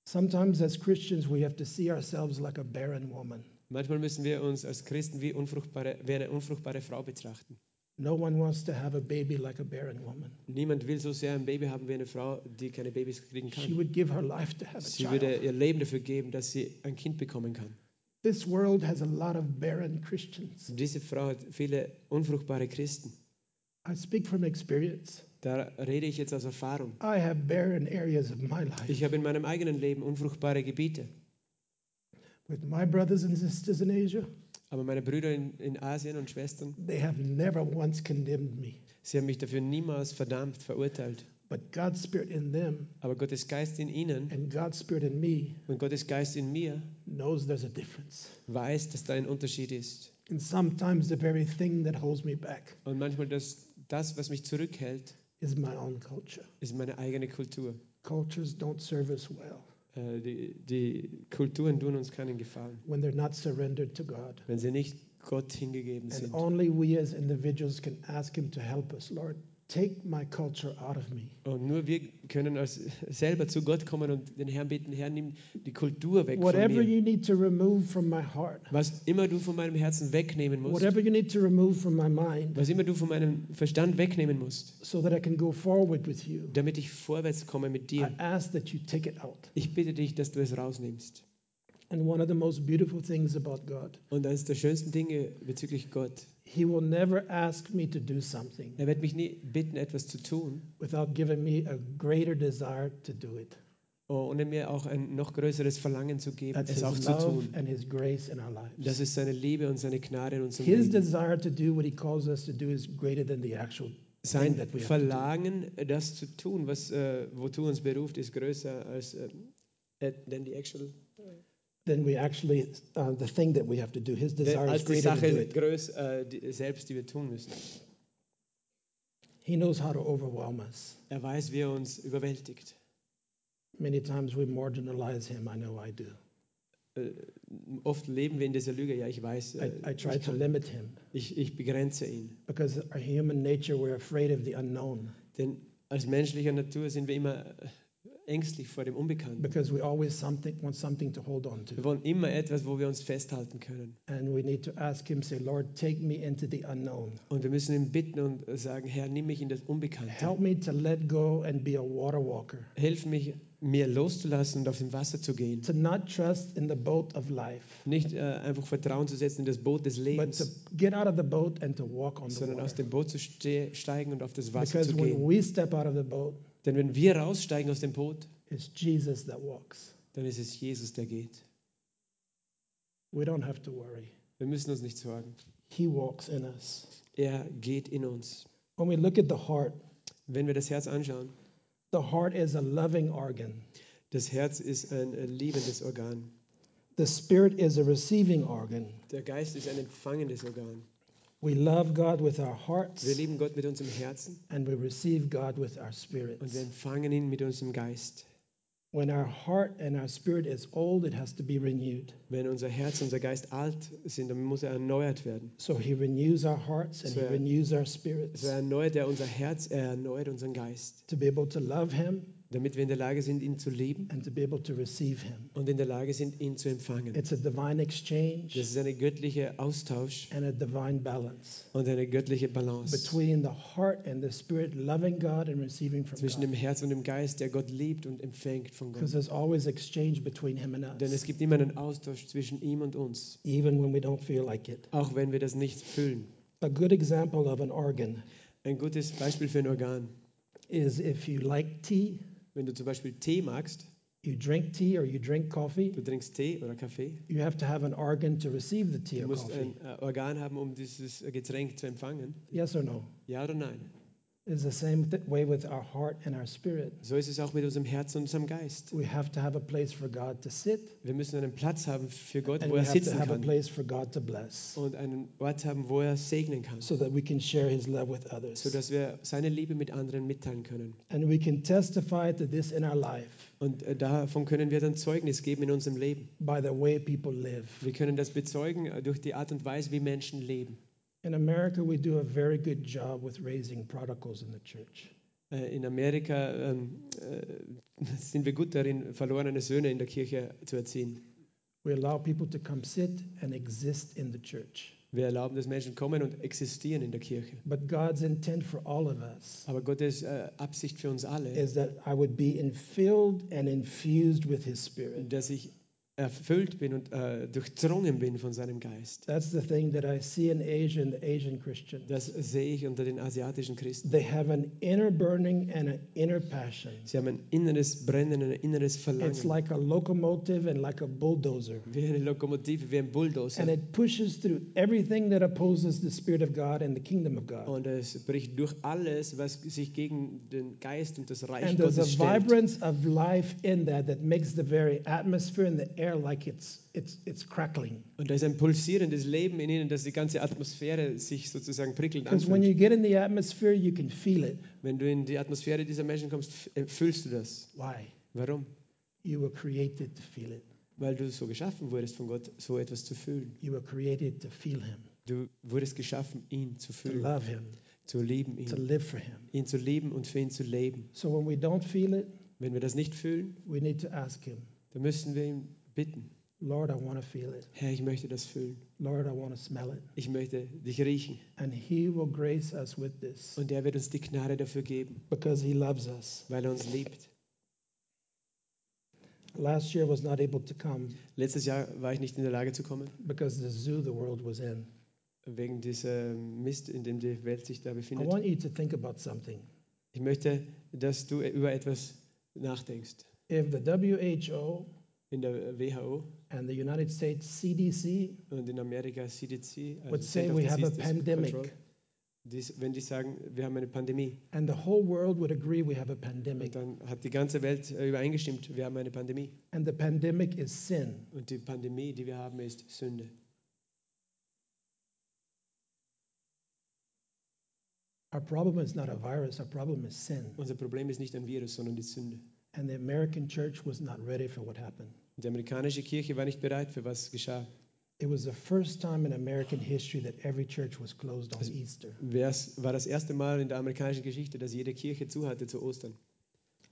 Sometimes, as Christians, we have to see ourselves like a barren woman. Manchmal müssen wir uns als Christen wie, unfruchtbare, wie eine unfruchtbare Frau betrachten. No one wants to have a baby like a barren woman. Niemand will so sehr ein Baby haben wie eine Frau, die keine Babys kriegen She kann. would give her life to have a Sie würde ihr Leben dafür geben, dass sie ein Kind bekommen kann. This world has a lot of barren Christians. Diese Frau hat viele unfruchtbare Christen. I speak from experience. Da rede ich jetzt aus Erfahrung. I have barren areas of my life. Ich habe in meinem eigenen Leben unfruchtbare Gebiete. With my brothers and sisters in Asia, Aber meine Brüder in, in Asien und Schwestern, they have never once condemned me. sie haben mich dafür niemals verdammt, verurteilt. But God's Spirit in them Aber Gottes Geist in ihnen and God's Spirit in me und Gottes Geist in mir knows there's a difference. weiß, dass da ein Unterschied ist. And sometimes the very thing that holds me back Und manchmal das, das, was mich zurückhält, is my own culture. ist meine eigene Kultur. Cultures don't serve us well Die, die Kulturen tun uns keinen Gefallen, when they're not surrendered to God. wenn sie nicht Gott hingegeben And sind. only we as individuals can ask Him to help us. Lord, take my culture out of me. Und nur wir können als selber zu Gott kommen und den Herrn bitten, Herr, nimm die Kultur weg von Whatever mir. you need to remove from my heart, Was immer du von meinem Herzen wegnehmen musst, whatever you need to remove from my mind, was immer du von meinem Verstand wegnehmen musst, so that I can go forward with you, damit ich vorwärts komme mit I dir. ask that you take it out. Ich bitte dich, dass du es rausnimmst. And one of the most beautiful things about God, Und eines der schönsten Dinge bezüglich Gott, He will never ask me to do something er wird mich nie bitten, etwas zu tun, without giving me a greater desire to do it. ohne mir auch ein noch größeres Verlangen zu geben, That's es auch zu tun. Das ist seine Liebe und seine Gnade in unserem His Leben. desire to do what He calls us to do is greater than the actual thing Sein. Verlangen, das zu tun, was, äh, wozu uns beruft, ist größer als äh, äh, than the actual, Then we actually, uh, the thing that we have to do, His desire is greater to do Sache it. größ, äh, die, selbst, die wir tun müssen. He knows how to overwhelm us. Er weiß, wie er uns überwältigt. Many times we marginalize Him. I know I do. Äh, oft leben wir in dieser Lüge, ja, ich weiß, äh, I, I try ich, to limit Him ich, ich begrenze ihn. because our human nature, we're afraid of the unknown Denn als menschlicher Natur sind wir immer äh, ängstlich vor dem Unbekannten. because we always something, want something to hold on Wir to. wollen immer etwas, wo wir uns festhalten können. And we need to ask Him, say, Lord, take me into the unknown. Und wir müssen ihn bitten und sagen, Herr, nimm mich in das Unbekannte. Help me to let go and be a water walker. Hilf mich, mehr loszulassen und auf dem Wasser zu gehen. to not trust in the boat of life, Nicht äh, einfach Vertrauen zu setzen in das Boot des but Lebens, to get out of the boat and to walk on the sondern aus water. dem Boot zu ste steigen und auf das Wasser Because zu when gehen. we step out of the boat, Denn wenn wir raussteigen aus dem Boot, it's Jesus that walks. dann ist es Jesus, der geht. We don't have to worry. Wir müssen uns nicht sorgen. He walks in us. Er geht in uns. When we look at the heart, Wenn wir das Herz anschauen, the heart is a loving organ. das Herz ist ein liebendes Organ. The spirit is a receiving organ. Der Geist ist ein empfangendes Organ. We love God with our hearts Wir lieben Gott mit unserem Herzen and we receive God with our und spirits. wir empfangen ihn mit unserem Geist. When our heart and our spirit is old, it has to be renewed. Wenn unser Herz, unser Geist alt sind, dann muss er erneuert werden. So he renews our hearts and he So er- renews our spirits So erneuert er unser Herz, er erneuert unseren Geist, to be able to love him damit wir in der Lage sind, ihn zu lieben and to be able to receive him. und in der Lage sind, ihn zu empfangen. It's a divine Das exchange ist ein göttlicher Austausch and a divine balance und eine göttliche Balance between the heart and the spirit loving God and receiving from zwischen God. dem Herz und dem Geist, der Gott liebt und empfängt von Because Gott. there's always exchange between him and Denn es us, gibt immer einen Austausch zwischen ihm und uns, even when we don't feel like it. auch wenn wir das nicht fühlen. A good example of an organ Ein gutes Beispiel für ein Organ. is if you like tea, Wenn du zum Beispiel Tee magst, you drink tea or you drink coffee, du trinkst Tee oder Kaffee, you have to have an organ to receive the tea du or musst coffee. ein äh, Organ haben, um dieses Getränk zu empfangen. Yes or no? Ja oder nein? It's the same th- way with our heart and our spirit. So ist es auch mit unserem Herz und unserem Geist. We have to have a place for God to sit, Wir müssen einen Platz haben für Gott, and wo we er have to sitzen have a kann place for God to bless, und einen Ort haben, wo er segnen kann, so that we can share His love with others. sodass wir seine Liebe mit anderen mitteilen können. And we can testify to this in our life Und äh, davon können wir dann Zeugnis geben in unserem Leben. by the way people live. Wir können das bezeugen äh, durch die Art und Weise, wie Menschen leben. In America, we do a very good job with raising prodigals in the church. Äh, In Amerika ähm, äh, sind wir gut darin, verlorene Söhne in der Kirche zu erziehen. We allow people to come sit and exist in the church. Wir erlauben, dass Menschen kommen und existieren in der Kirche. But God's intent for all of us Aber Gottes äh, Absicht für uns alle, is that I would be infilled and infused with His Spirit. dass ich erfüllt bin und äh, durchdrungen bin von seinem Geist. That's the thing that I see in Asia and the Asian Christians. Das sehe ich unter den asiatischen Christen. They have an inner burning and an inner passion. Sie haben ein inneres Brennen, ein inneres It's Verlangen. like a locomotive and like a bulldozer. Wie eine Lokomotive, wie ein Bulldozer. And it pushes through everything that opposes the Spirit of God and the kingdom of God. Und es bricht durch alles, was sich gegen den Geist und das Reich And there's a Gottes stellt. vibrance of life in that that makes the very atmosphere and the air like it's, it's, it's crackling. Und da ist ein pulsierendes Leben in ihnen, dass die ganze Atmosphäre sich sozusagen prickelnd Because when anfühlt. you get in the atmosphere, you can feel it. Wenn du in die Atmosphäre dieser Menschen kommst, f- äh, fühlst du das. Why? Warum? You were created to feel it. Weil du so geschaffen wurdest von Gott, so etwas zu fühlen. You were created to feel Him, Du wurdest geschaffen, ihn zu to fühlen, love Him, zu lieben, to ihn, live for Him. ihn zu lieben und für ihn zu leben. So when we don't feel it, Wenn wir das nicht fühlen, we need to ask Him, dann müssen wir ihn bitten. Lord, I want to feel it. Herr, ich möchte das fühlen. Lord, I want to smell it. Ich möchte dich riechen. And He will grace us with this Und er wird uns die Gnade dafür geben, because He loves us. weil er uns liebt. Last year I was not able to come Letztes Jahr war ich nicht in der Lage zu kommen, because the zoo the world was in. wegen dieser Mist, in dem die Welt sich da I befindet. want you to think about something. Ich möchte, dass du über etwas nachdenkst. If the WHO In der WHO and the United States CDC und in Amerika CDC, also would say we have a pandemic Control, dies, wenn die sagen, wir haben eine Pandemie, and the whole world would agree we have a und pandemic, dann hat die ganze Welt äh, übereingestimmt, wir haben eine Pandemie. and the pandemic is sin, Und die Pandemie, die wir haben, ist Sünde. our problem is not a virus, our problem is sin. Unser Problem ist nicht ein Virus, sondern die Sünde. And the American church was not ready for what happened. Die amerikanische Kirche war nicht bereit für was geschah. It was the first time in American history that every church was closed on Easter. Es war das erste Mal in der amerikanischen Geschichte, dass jede Kirche zu hatte zu Ostern.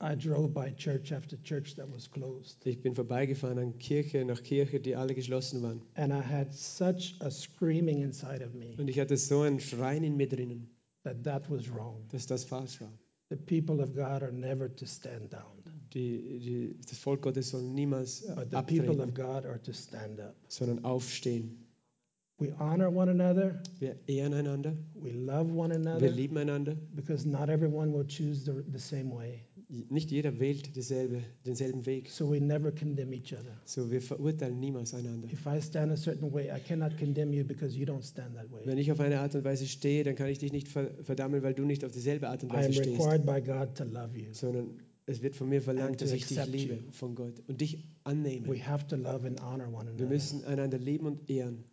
I drove by church after church that was closed, Ich bin vorbeigefahren an Kirche nach Kirche, die alle geschlossen waren. and I had such a screaming inside of me Und ich hatte so ein Schreien in mir drinnen, that that was wrong. dass das falsch war. The people of God are never to stand down. Die, die, das Volk Gottes soll niemals äh, but the people of abtreten, God are to stand up. sondern aufstehen. We honor one another, Wir ehren einander, we love one wir another, lieben einander. because not everyone will choose the, the same way. Nicht jeder wählt dieselbe, denselben Weg. So we never condemn each other. So, wir verurteilen niemals einander. If I stand a certain way, I cannot condemn you because you don't stand that way. Wenn ich auf eine Art und Weise stehe, dann kann ich dich nicht ver- verdammen, weil du nicht auf dieselbe Art und I am Weise stehst, required by God to love you. sondern es wird von mir verlangt, dass ich dich liebe you. von Gott und dich annehme. We have to love and honor one Wir another. müssen einander lieben und ehren.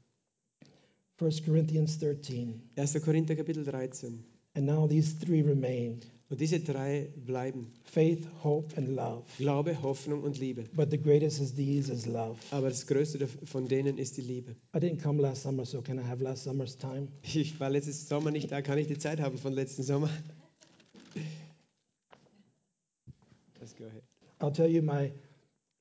1 Corinthians 13. 1. Korinther Kapitel 13. And now these three remain Und diese drei bleiben. faith, hope, and love. Glaube, Hoffnung und Liebe. But the greatest is these is love. Aber das Größte von denen ist die Liebe. I didn't come last summer, so can I have last summer's time? Ich war letztes Sommer nicht da, kann ich die Zeit haben von letzten Sommer? Let's go ahead. I'll tell you my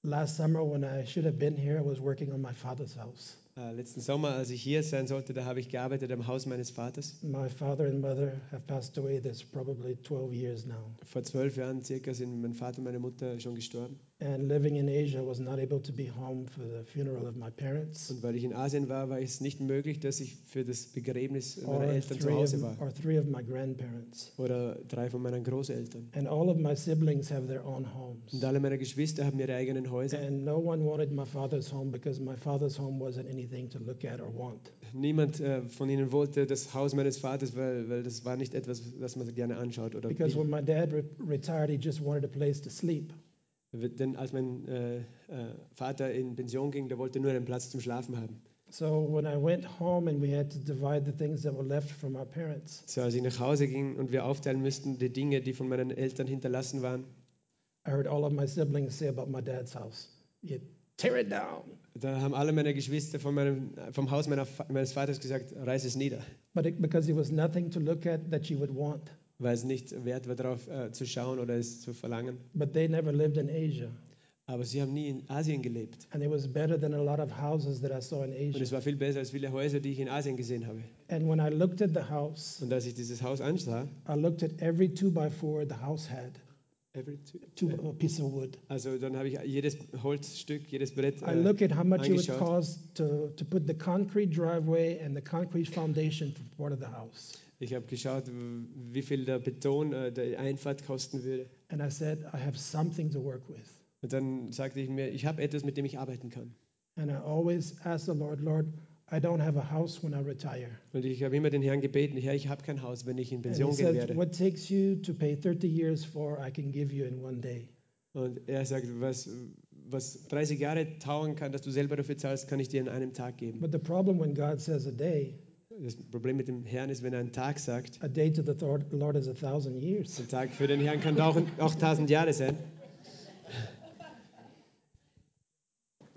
last summer when I should have been here, I was working on my father's house. Äh, letzten Sommer, als ich hier sein sollte, da habe ich gearbeitet am Haus meines Vaters. My father and mother have passed away. That's probably 12 years now. Vor zwölf Jahren circa sind mein Vater und meine Mutter schon gestorben. And living in Asia, was not able to be home for the funeral of my parents Und weil ich in Asien war, war es nicht möglich, dass ich für das Begräbnis meiner Eltern zu Hause war. or three of my grandparents. Oder drei von meinen Großeltern. And all of my siblings have their own homes. Und alle meine Geschwister haben ihre eigenen Häuser. And no one wanted my father's home because my father's home wasn't anything to look at or want. Niemand äh, von ihnen wollte das Haus meines Vaters, weil, weil das war nicht etwas, das man gerne anschaut. Oder Because when my dad re- retired, he just wanted a place to sleep. Denn als mein äh, äh, Vater in Pension ging, der wollte nur einen Platz zum Schlafen haben. So when I went home and we had to divide the things that were left from our parents, So, als ich nach Hause ging und wir aufteilen müssten, die Dinge, die von meinen Eltern hinterlassen waren, I heard all of my siblings say about my dad's house, you tear it down. da haben alle meine Geschwister von meinem, vom Haus meiner, meines Vaters gesagt, reiß es nieder. But it, because it was nothing to look at that you would want. Weil es nicht wert war, darauf äh, zu schauen oder es zu verlangen. But they never lived in Asia. Aber sie haben nie in Asien gelebt. And it was better than a lot of houses that I saw in Und es Asia. war viel besser als viele Häuser, die ich in Asien gesehen habe. And when I looked at the house, Und als ich dieses Haus ansah, I looked at every two by four the house had, every two- two, a piece of wood. also dann habe ich jedes Holzstück, jedes Brett I äh, look at how much it would cost to, to put the concrete driveway and the concrete foundation for part of the house. Ich habe geschaut, wie viel der Beton, äh, der Einfahrt kosten würde. And I said, I have something to work with. Und dann sagte ich mir, ich habe etwas, mit dem ich arbeiten kann. And I always ask the Lord, Lord, I don't have a house when I retire. Und ich habe immer den Herrn gebeten, Herr, ich habe kein Haus, wenn ich in And he Pension gehen said, werde. What takes you to pay 30 years for, I can give you in one day. Und er sagt, was, was 30 Jahre dauern kann, dass du selber dafür zahlst, kann ich dir in einem Tag geben. But the problem when God says a day, Das Problem mit dem Herrn ist, wenn er einen Tag sagt, a day to the Lord is a thousand years. ein Tag für den Herrn kann auch, auch tausend Jahre sein.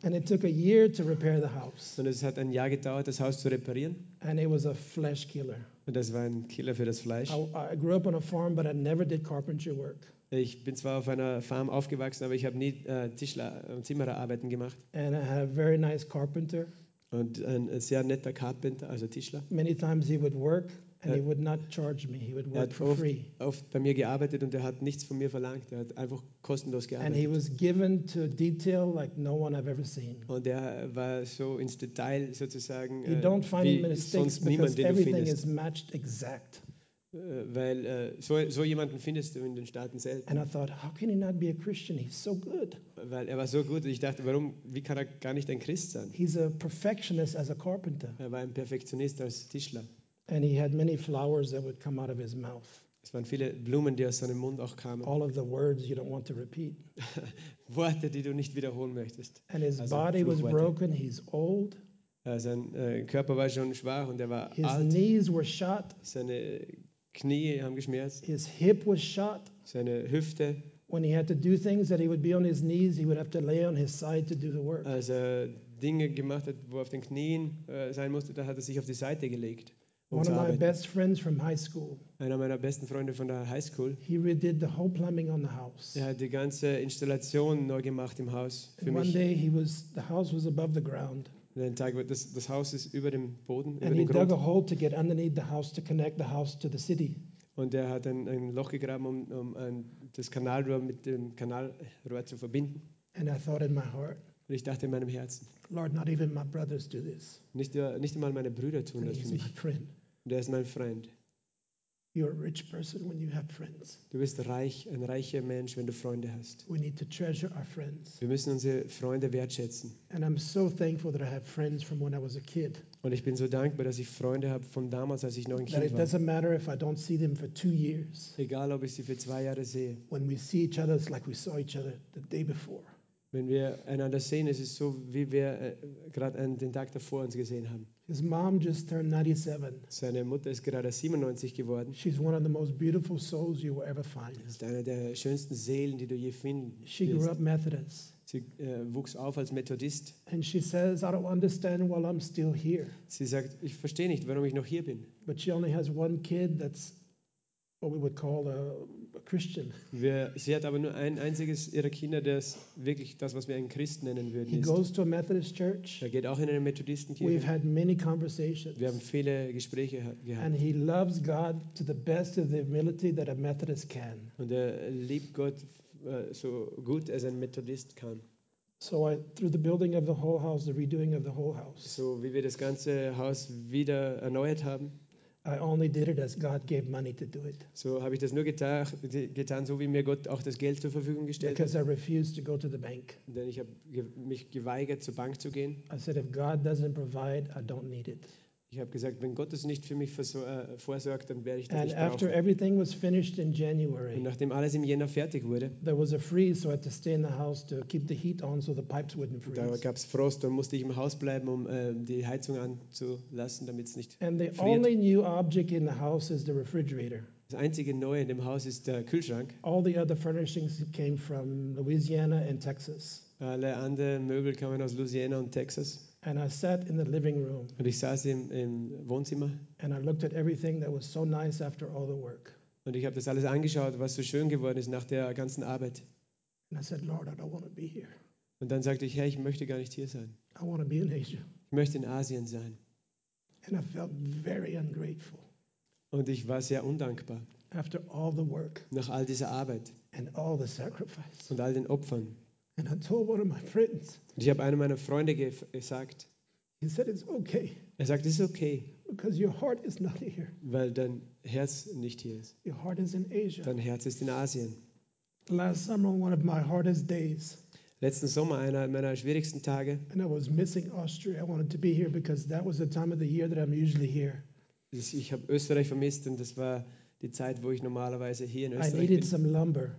And it took a year to repair the house. Und es hat ein Jahr gedauert, das Haus zu reparieren. And it was a flesh killer. Und das war ein Killer für das Fleisch. I, I grew up on a farm, but I never did carpentry work. Ich bin zwar auf einer Farm aufgewachsen, aber ich habe nie äh, Tischler und Zimmererarbeiten gemacht. And I had a very nice carpenter. Und ein sehr netter Carpenter, also Tischler. Many times he would work and Ja. he would not charge me. He would Er work hat for oft, free. oft bei mir gearbeitet und er hat nichts von mir verlangt. Er hat einfach kostenlos And he gearbeitet. was given to detail like no one I've ever seen. Und er war so ins Detail sozusagen, You äh, don't find wie mistakes sonst niemand, because everything is matched exact. Äh, Weil äh, so, so jemanden findest du in den Staaten selten. And I thought, how can he not be a Christian? He's so good. Weil er war so gut. Ich dachte, warum, wie kann er gar nicht ein Christ sein? He's a perfectionist as a carpenter. Er war ein Perfektionist als Tischler. And he had many flowers that would come out of his mouth. Es waren viele Blumen, die aus seinem Mund auch kamen. All of the words you don't want to repeat. Worte, die du nicht wiederholen möchtest. And his Also body was broken. He's old. Sein äh, Körper war schon schwach und er war His alt. knees were shot. Seine Knie haben geschmerzt. His hip was shot. Seine Hüfte. When he had to do things that he would be on his knees, he would have to lay on his side to do the work. Als er Dinge gemacht hat, wo er auf den Knien äh, sein musste, da hat er sich auf die Seite gelegt. Um One of my best friends from high school, Einer meiner besten Freunde von der Highschool. he redid the whole plumbing on the house. Er hat die ganze Installation neu gemacht im Haus für And one mich. day he was the house was above the ground. Einen Tag, das, das Haus ist über dem Boden, über And he dem dug Grund. a hole to get underneath the house to connect the house to the city. Und er hat ein, ein Loch gegraben, um, um ein, das Kanalrohr mit dem Kanalrohr zu verbinden. And I thought in my heart, Und ich dachte in meinem Herzen, Lord, not even my brothers do this. nicht, äh, nicht einmal meine Brüder tun And das für he's my mich. friend. Und er ist mein Freund. You're a rich person when you have friends. Du bist reich, ein reicher Mensch, wenn du Freunde hast. We need to treasure our friends. Wir müssen unsere Freunde wertschätzen. And I'm so thankful that I have friends from when I was a kid. Und ich bin so dankbar, dass ich Freunde habe von damals, als ich noch ein That Kind it war. doesn't matter if I don't see them for two years. Egal, ob ich sie für zwei Jahre sehe. When we see each other, it's like we saw each other the day before. Wenn wir einander sehen, ist es so, wie wir äh, gerade den Tag davor uns gesehen haben. His mom just turned 97. Seine Mutter ist gerade 97 geworden. She's one of the most beautiful souls you will ever find. Das ist eine der schönsten Seelen, die du je finden She grew up Methodist. Sie äh, wuchs auf als Methodist. And she says, I don't understand why I'm still here. Sie sagt, ich verstehe nicht, warum ich noch hier bin. But she only has one kid that's what we would call a, a Christian. Wir, sie hat aber nur ein einziges ihrer Kinder, das wirklich das, was wir einen Christen nennen würden, He ist. goes to a Methodist church. Er geht auch in eine We've Methodistenkirche. had many conversations. Wir haben viele Gespräche ha- gehabt. And he loves God to the best of the ability that a Methodist can. Und er liebt Gott äh, so gut, als ein Methodist kann. So I, through the building of the whole house, the redoing of the whole house, So wie wir das ganze Haus wieder erneuert haben, I only did it as God gave money to do it. so habe ich das nur getan, getan, so wie mir Gott auch das Geld zur Verfügung gestellt hat. Because I refused to go to the bank. Denn ich habe mich geweigert, zur Bank zu gehen. I said, if God doesn't provide, I don't need it. Ich habe gesagt, wenn Gott es nicht für mich äh, vorsorgt, dann werde ich das And nicht after brauchen. everything was finished in Und January, nachdem alles im Jänner fertig wurde, there was a freeze, so I had to stay in the house to keep the heat on so the pipes wouldn't da freeze. gab es Frost, dann musste ich im Haus bleiben, um äh, die Heizung anzulassen, damit es nicht And the friert. only new object in the house is the refrigerator. Das einzige Neue in dem Haus ist der Kühlschrank. All the other furnishings came from Louisiana and Texas. Alle anderen Möbel kamen aus Louisiana und Texas. And I sat in the living room Und ich saß im, im Wohnzimmer and I looked at everything that was so nice after all the work. und ich habe das alles angeschaut, was so schön geworden ist nach der ganzen Arbeit. And I said, Lord, I don't want to be here. Und dann sagte ich, Herr, ich möchte gar nicht hier sein. I want to be in Asia. Ich möchte in Asien sein. And I felt very ungrateful Und ich war sehr undankbar after all the work nach all dieser Arbeit and all the sacrifice. und all den Opfern. And I told one of my friends, Und ich habe einem meiner Freunde ge gesagt, he said, It's okay er sagt, es ist okay, because your heart is not here. weil dein Herz nicht hier ist. Your heart is in Asia. Dein Herz ist in Asien. Last summer, one of my hardest days, Letzten Sommer, einer meiner schwierigsten Tage, and I was missing Austria. I wanted to be here because that was the time of the year that I'm usually here. ich habe Österreich vermisst und das war die Zeit, wo ich normalerweise hier in I Österreich needed bin. some lumber,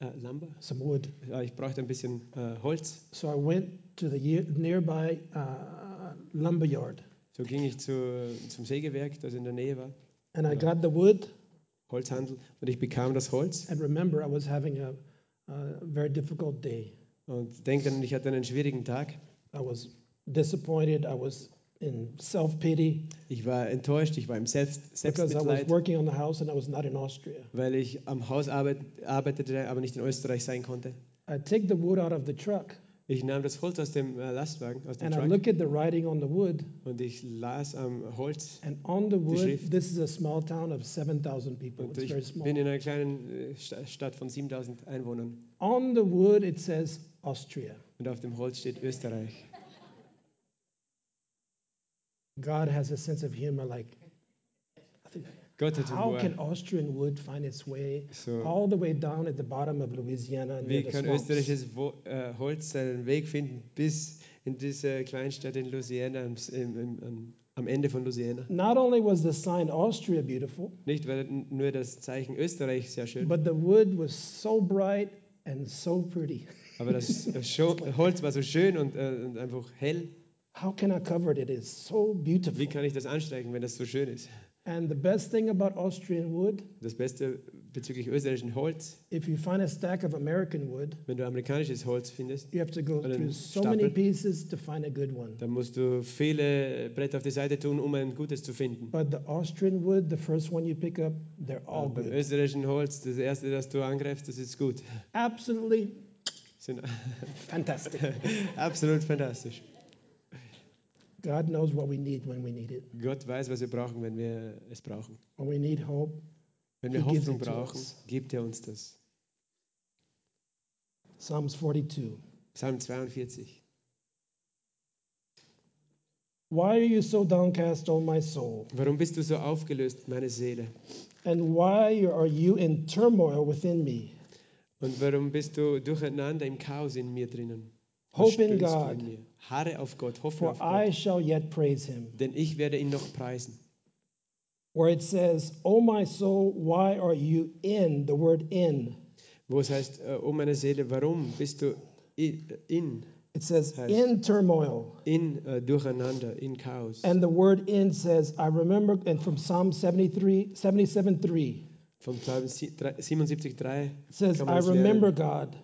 Äh, Lumber? some wood. Ja, ich brauchte ein bisschen äh, Holz. So I went to the nearby uh, lumber yard, So ging ich zu, zum Sägewerk, das in der Nähe war, and I got the wood. Holzhandel, und ich bekam das Holz. And remember, I was having a, a very difficult day. Und denk dann, ich hatte einen schwierigen Tag. I was disappointed. I was in self pity Ich war enttäuscht, ich war im Selbst, because I was Selbstmitleid, working on the house and I was not in Austria. weil ich am Haus arbeit, arbeitete, aber nicht in Österreich sein konnte. I take the wood out of the truck Ich nahm das Holz aus dem äh, Lastwagen, aus dem and I Truck, look at the writing on the wood. und ich las am Holz. And on the wood, this is a small town of 7,000 people. Und It's ich very small. bin in einer kleinen äh, Sta- Stadt von 7000 Einwohnern. On the wood, it says Austria. Und auf dem Holz steht Österreich. God has a sense of humor like, Gott hat how Humor. can Austrian wood find its way So, all the way down at the bottom of Louisiana near wie the kann swamps? österreichisches Wo äh, Holz seinen Weg finden bis in diese Kleinstadt in Louisiana, am, s- im, im, am, am Ende von Louisiana? Not only was the sign Austria beautiful, Nicht, weil n- nur das Zeichen Österreich sehr schön, but the wood was so bright and so pretty. aber das Scho Holz war so schön und, äh, und einfach hell. How can I cover it? It is so beautiful. Wie kann ich das anstreichen, wenn das so schön ist? And the best thing about Austrian wood, Das Beste bezüglich österreichischen Holz, if you find a stack of American wood, wenn du amerikanisches Holz findest, you have to go through so many pieces to find a good one. dann musst du viele Bretter auf die Seite tun, um ein gutes zu finden. But the Austrian wood, the first one you pick up, they're all Aber beim good. österreichischen Holz, das erste, das du angreifst, das ist gut. Absolutely fantastic. absolut fantastisch. God knows what we need when we need it. Gott weiß, was wir brauchen, wenn wir es brauchen. When we need hope, Wenn wir Hoffnung brauchen, gibt er uns das. Psalms 42. Psalm 42. Why are you so downcast, O my soul? Warum bist du so aufgelöst, meine Seele? And why are you in turmoil within me? Und warum bist du durcheinander im Chaos in mir drinnen? Hope in God. in? Harre auf Gott, hoffe For auf I Gott, shall yet praise him. denn ich werde ihn noch preisen. Where it says, O my soul, why are you in? The word in. Wo es heißt, äh, oh meine Seele, warum bist du i- in, It says, Heißt- in turmoil. in äh, Durcheinander, in Chaos? And the word in says, I remember, and from Psalm 73, 77 3, Vom Psalm sie- drei- 77,3 it says, I remember. God,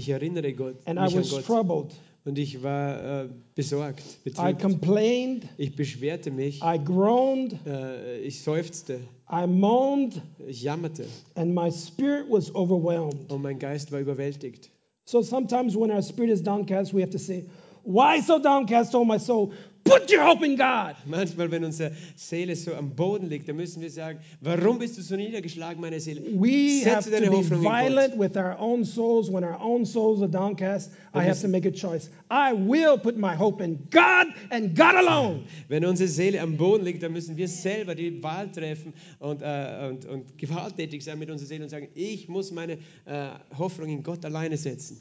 Ich erinnere Gott, and I mich an was Gott. troubled. Und ich war äh, besorgt, I betrübt. complained, Ich beschwerte mich, I groaned, äh, ich seufzte, I moaned, ich jammerte and my spirit was overwhelmed. und mein Geist war überwältigt. So sometimes when our spirit is downcast, we have to say, Why so downcast, O my soul? Put your hope in God. Manchmal, wenn unsere Seele so am Boden liegt, dann müssen wir sagen, warum bist du so niedergeschlagen, meine Seele? We have Setze to deine be Hoffnung Gott. violent with our own souls. When our own souls are downcast, I have to make a choice. I will put my hope in God and God alone. Wenn unsere Seele am Boden liegt, dann müssen wir selber die Wahl treffen und, äh, und, und gewalttätig sein mit unserer Seele und sagen, ich muss meine äh, Hoffnung in Gott alleine setzen.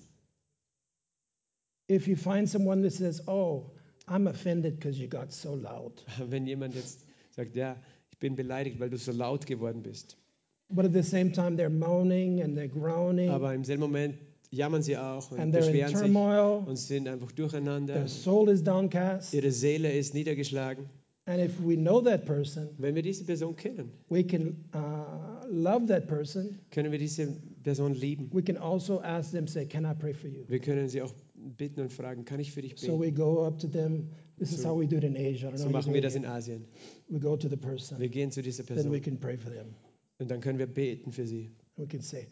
If you find someone that says, Oh, I'm offended because you got so loud, Wenn jemand jetzt sagt, ja, ich bin beleidigt, weil du so laut geworden bist. but at the same time they're moaning and they're groaning Aber im selben Moment jammern sie auch und and they're in beschweren sich turmoil, und sind einfach durcheinander. their soul is downcast. Ihre Seele ist niedergeschlagen. And if we know that person, Wenn wir diese Person kennen, we can uh, love that person. können wir diese Person lieben. We can also ask them, say, Can I pray for you? Wir können sie auch bitten und fragen, kann ich für dich So beten? we go up to them. This is So- how we do it in Asia. I don't So know how machen wir das in Asien. We go to the person, Wir gehen zu dieser then we Person can pray for them. und dann können wir beten für sie. We can say,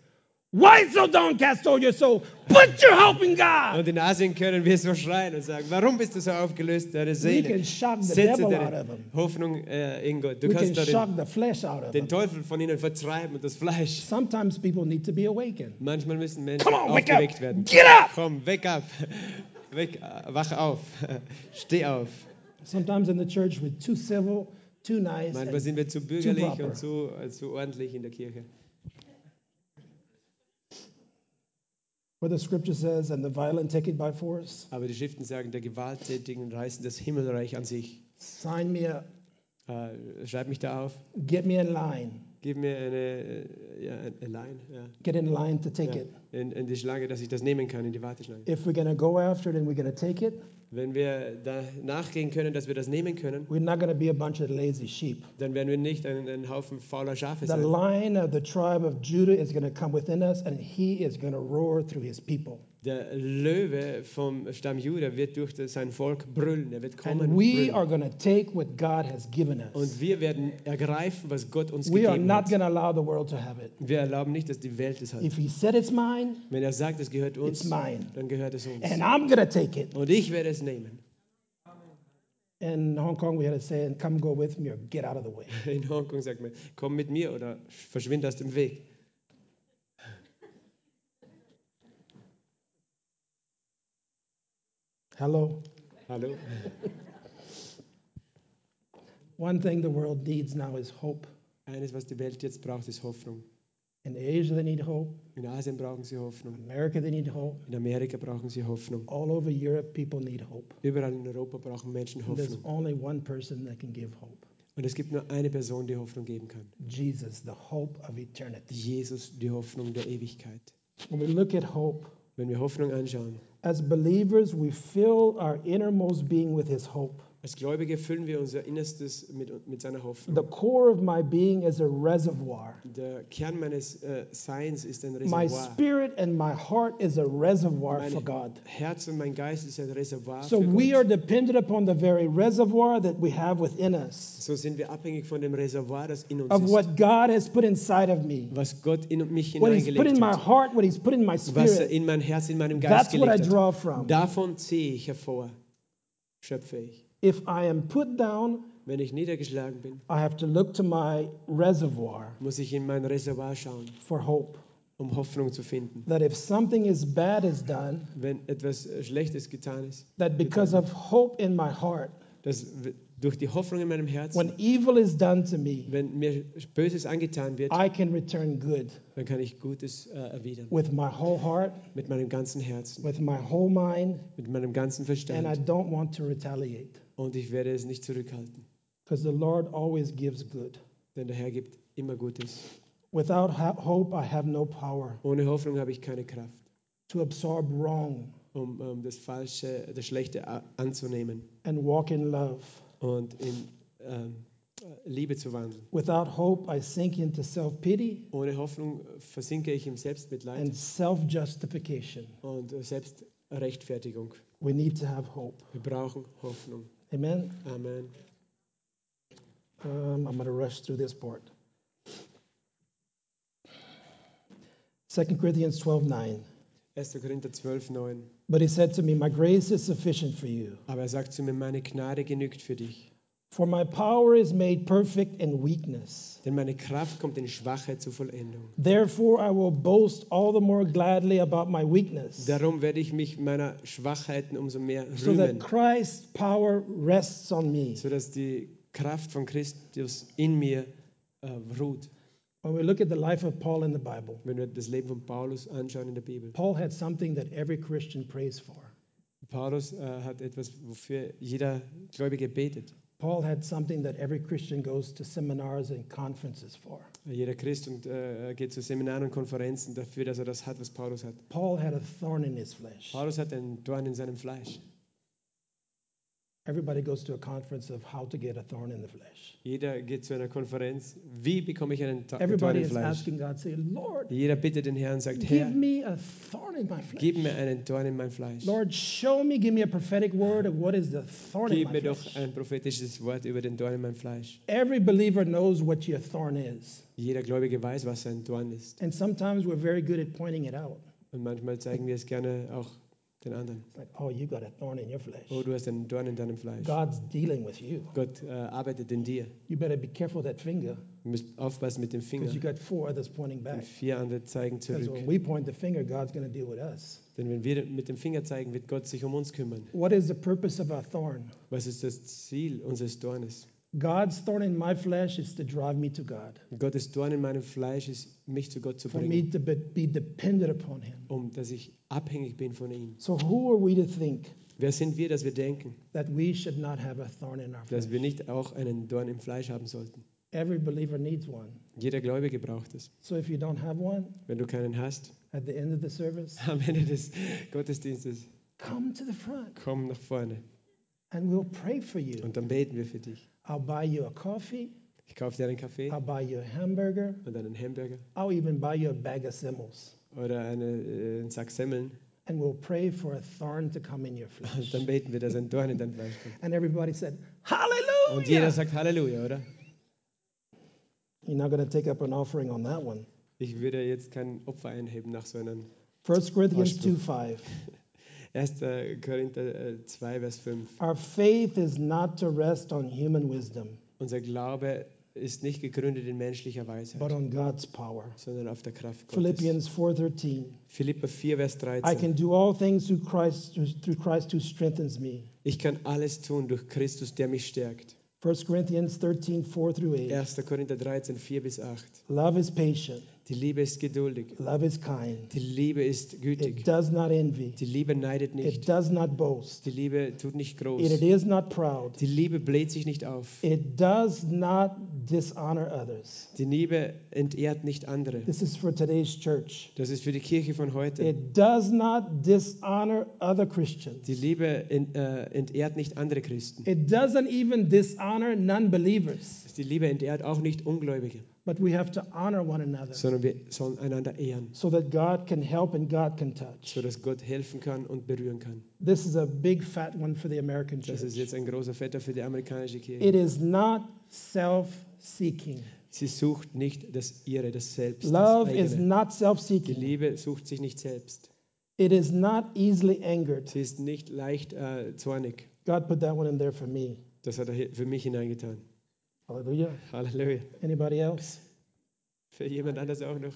Why so downcast, O your soul? Put your hope in God. Und in Asien können wir so schreien und sagen, warum bist du so aufgelöst, deine Seele? can shock the Setze deine of them. Hoffnung äh, in Gott. Du We kannst den, the flesh out of den. Teufel von ihnen vertreiben und das Fleisch. Sometimes people need to be awakened. Manchmal müssen Menschen on, aufgeweckt werden. Get up. Komm, wake up. Weg, wach auf. Steh auf. Sometimes in the church we're too civil, too nice. Manchmal sind wir zu bürgerlich und zu, äh, zu ordentlich in der Kirche. Where the scripture says, and the violent take it by force. Aber die Schriften sagen, der Gewalttätigen reißen das Himmelreich an sich. Sign me up. Äh, schreib mich da auf. Get me in line. Gib mir eine, äh, ja, eine Line ja, Get in line to take ja, it. in, in die Schlange, dass ich das nehmen kann, in die Warteschlange. If we're going to go after it and we're going to take it, Wenn wir da nachgehen können, dass wir das nehmen können, we're not going to be a bunch of lazy sheep. dann werden wir nicht ein, ein Haufen fauler Schafe The sein. lion of the tribe of Judah is going to come within us and he is going to roar through his people. Der Löwe vom Stamm Juda wird durch sein Volk brüllen. Er wird kommen And und we are going to take what God has given us. Und wir werden ergreifen, was Gott uns We are gegeben not hat. going to allow the world to have it. Wir erlauben nicht, dass die Welt es hat. If he said it's mine, Wenn er sagt, es gehört uns, it's mine. dann gehört es uns. And I'm going to take it. Und ich werde es nehmen. In Hong Kong, we had to say, come go with me or get out of the way. In Hongkong sagt man, komm mit mir oder verschwind aus dem Weg. Hello? Hallo? One thing the world needs now is hope. Eines, was die Welt jetzt braucht, ist Hoffnung. In Asia, they need hope. In Asien brauchen sie Hoffnung. America, they need hope. In Amerika brauchen sie Hoffnung. All over Europe, people need hope. Überall in Europa brauchen Menschen And there's Hoffnung. only one person that can give hope Und es gibt nur eine Person, die Hoffnung geben kann. Jesus, the hope of eternity. Jesus, die Hoffnung der Ewigkeit. When we look at hope, Wenn wir Hoffnung anschauen, as believers, we fill our innermost being with his hope. Als Gläubige füllen wir unser Innerstes mit, mit seiner Hoffnung. The core of my being is a reservoir. Der Kern meines äh, Seins ist ein My Reservoir. spirit and my heart is a reservoir for Mein God. Herz und mein Geist ist ein Reservoir So für we Gott. are dependent upon the very reservoir that we have within us So sind wir abhängig von dem Reservoir, das in uns of ist. what God has put inside of me. was Gott in mich What He's put in hineingelegt my hat. heart, what He's put in my Was er in mein Herz, in meinem Geist That's what I gelegt draw hat. from. Davon ziehe ich hervor, schöpfe ich. If I am put down, Wenn ich niedergeschlagen bin, I have to look to my reservoir muss ich in mein Reservoir schauen, for hope. um Hoffnung zu finden. That if something is bad is done, Wenn etwas äh, Schlechtes getan ist, that because of hope in my heart, dass durch die Hoffnung in meinem Herzen, when evil is done to me, wenn mir Böses angetan wird, I can return good dann kann ich Gutes äh, erwidern. with my whole heart, Mit meinem ganzen Herzen, with my whole mind, mit meinem ganzen and I Verstand. don't want to retaliate Und ich werde es nicht zurückhalten, because the Lord always gives good. denn der Herr gibt immer Gutes. Without ha- hope, I have no power Ohne Hoffnung habe ich keine Kraft, to absorb wrong um ähm, das Falsche, das Schlechte a- anzunehmen and walk in love. Und in ähm, Liebe zu wandeln. Without hope, I sink into self pity Ohne Hoffnung versinke ich im Selbstmitleid and self justification. und Selbstrechtfertigung. We need to have hope. Wir brauchen Hoffnung. Amen. Amen. Um, I'm going to rush through this part. 2 Corinthians 12 9. 1. Korinther 12, 9. But he said to me, My grace is sufficient for you, Aber er sagt zu mir, meine Gnade genügt für dich. for my power is made perfect in weakness. Denn meine Kraft kommt in Schwachheit zur Vollendung. Therefore, I will boast all the more gladly about my weakness, Darum werde ich mich meiner Schwachheiten umso mehr so that rühmen, Christ's power rests on me. sodass die Kraft von Christus in mir äh, ruht. When we look at the life of Paul in the Bible, Wenn wir das Leben von Paulus anschauen in der Bibel. Paul had something that every Christian prays for. Paulus äh, hat etwas, wofür jeder Gläubige betet. Paul had something that every Christian goes to seminars and conferences for. Jeder Christ und, äh, geht zu Seminaren und Konferenzen dafür, dass er das hat, was Paulus hat. Paul had a thorn in his flesh. Paulus hat einen Dorn in seinem Fleisch. Everybody goes to a conference of how to get a thorn in the flesh. Jeder geht zu einer Konferenz. Wie bekomme ich einen Ta- Everybody im is Fleisch? asking God, say, Lord, Jeder bittet den Herrn und sagt, give Herr, me a thorn in my gib flesh. mir einen Dorn in mein Fleisch. Lord, show me, give me a prophetic word of what is the thorn in Gib my mir doch ein prophetisches Wort über den Dorn in mein Fleisch. Every believer knows what your thorn is. Jeder Gläubige weiß, was ein Dorn ist. And sometimes we're very good at pointing it out. Und manchmal zeigen wir es gerne auch den anderen. Like, oh, you got a thorn in your flesh. Oh, du hast einen Dorn in deinem Fleisch. God's dealing with you. Gott äh, arbeitet in dir. You better be careful with that finger Du musst aufpassen mit dem Finger. because you got four others pointing back. Und vier andere zeigen zurück. when we point the finger, God's going to deal with us. Denn wenn wir mit dem Finger zeigen, wird Gott sich um uns kümmern. What is the purpose of our thorn? Was ist das Ziel unseres Dornes? God's thorn in my flesh is to drive me to God, Gottes Dorn in meinem Fleisch ist, mich zu Gott zu for me bringen, to be, be dependent upon Him. um dass ich abhängig bin von ihm. So, who are we to think Wer sind wir, dass wir denken, that we should not have a thorn in our flesh? dass wir nicht auch einen Dorn im Fleisch haben sollten? Every believer needs one. Jeder Gläubige braucht es. So, if you don't have one Wenn du keinen hast, at the end of the service, am Ende des Gottesdienstes, come to the front komm nach vorne and we'll pray for you. und dann beten wir für dich. I'll buy you a coffee, Ich kaufe dir einen Kaffee I'll buy you a hamburger, und einen Hamburger I'll even buy you a bag of symbols. oder eine, äh, einen Sack Semmeln And we'll pray for a thorn to come in your und flesh. dann beten wir, dass ein Dorn in dein Fleisch kommt. And everybody said, Und jeder Hallelujah! sagt Halleluja, oder? You're not going to take up an offering on that one. Ich würde jetzt kein Opfer einheben nach so einem 1 Corinthians 2 Ausspruch. 5. 1. Korinther äh, 2, Vers 5. Our faith is not to rest on human wisdom, Unser Glaube ist nicht gegründet in menschlicher but Weisheit, on God's power. sondern auf der Kraft Gottes. Philippians 4:13. Philipper 4, Vers I 13. can do all things through Christ through Christ who strengthens me. Ich kann alles tun durch Christus, der mich stärkt. 1 Corinthians 13, 4 through 8. 1. Korinther 13, 4 bis 8. Love is patient. Die Liebe ist geduldig. Love is kind. Die Liebe ist gütig. It does not envy. Die Liebe neidet It nicht. does not boast. Die Liebe tut nicht groß. It is not proud. Die Liebe bläht sich nicht auf. It does not dishonor others. Die Liebe entehrt nicht andere. This is for today's church. Das ist für die Kirche von heute. It does not dishonor other Christians. Die Liebe äh, entehrt nicht andere Christen. It doesn't even dishonor non believers. Die Liebe entehrt auch nicht Ungläubige, But we have to honor one another sondern wir sollen einander ehren, so that God can help and God can touch. sodass Gott helfen kann und berühren kann. This is a big fat one for the American Das ist church. jetzt ein großer Vetter für die amerikanische Kirche. It is not self seeking. Sie sucht nicht das ihre, das Selbst. Das Love is eigene. not self Die. Liebe sucht sich nicht selbst. It is not easily angered. Sie ist nicht leicht äh, zornig. God put that one in there for me. Das hat er für mich hineingetan. Hallelujah. Halleluja. Anybody else? Für jemand anders auch noch.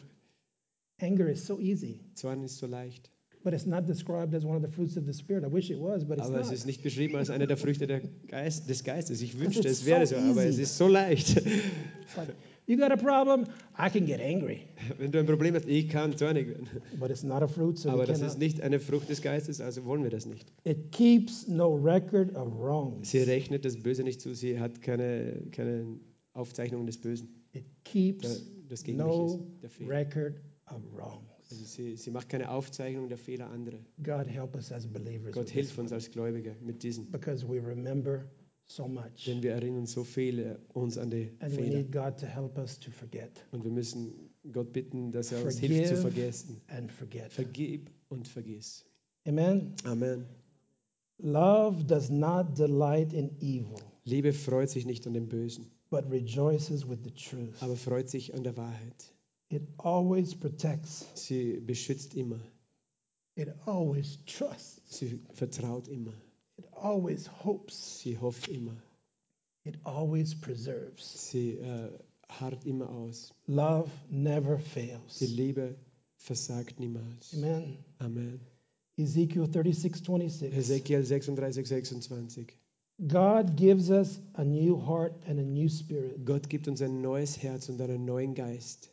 Anger is so easy, Zorn ist so leicht. but it's not described as one of the fruits of the Spirit. I wish it was, but it's Aber es not. ist nicht beschrieben als einer der Früchte der Geist, des Geistes. Ich wünschte, es wäre so so, aber es ist so leicht. Like, you got a problem? I can get angry, Wenn du ein Problem hast, ich kann zornig werden. but it's not a fruit, so Aber das cannot. ist nicht eine Frucht des Geistes, also wollen wir das nicht. It keeps no record of wrongs. Sie rechnet das Böse nicht zu, sie hat keine, keine Aufzeichnungen des Bösen. It Da- keeps Gegenteil no record of wrongs. Also sie, sie macht keine Aufzeichnung der Fehler anderer. God help us as believers Gott hilft uns als Gläubiger mit diesen. because we remember so much, Denn wir erinnern so viel uns an die and we Fehler. need God to help us to forget Und wir müssen Gott bitten, dass er uns hilft zu Forgive. vergessen. and forget. Vergib und vergiss. Amen. Amen. Love does not delight in evil, Liebe freut sich nicht an dem Bösen, but rejoices with the truth. aber freut sich an der Wahrheit. It always protects. Sie beschützt immer. It always trusts. Sie vertraut immer. It always hopes. Sie hofft immer. It always preserves. Sie äh, uh, harrt immer aus. Love never fails. Die Liebe versagt niemals. Amen. Amen. Ezekiel 36, 26. Ezekiel 36, 26. God gives us a new heart and a new spirit. Gott gibt uns ein neues Herz und einen neuen Geist.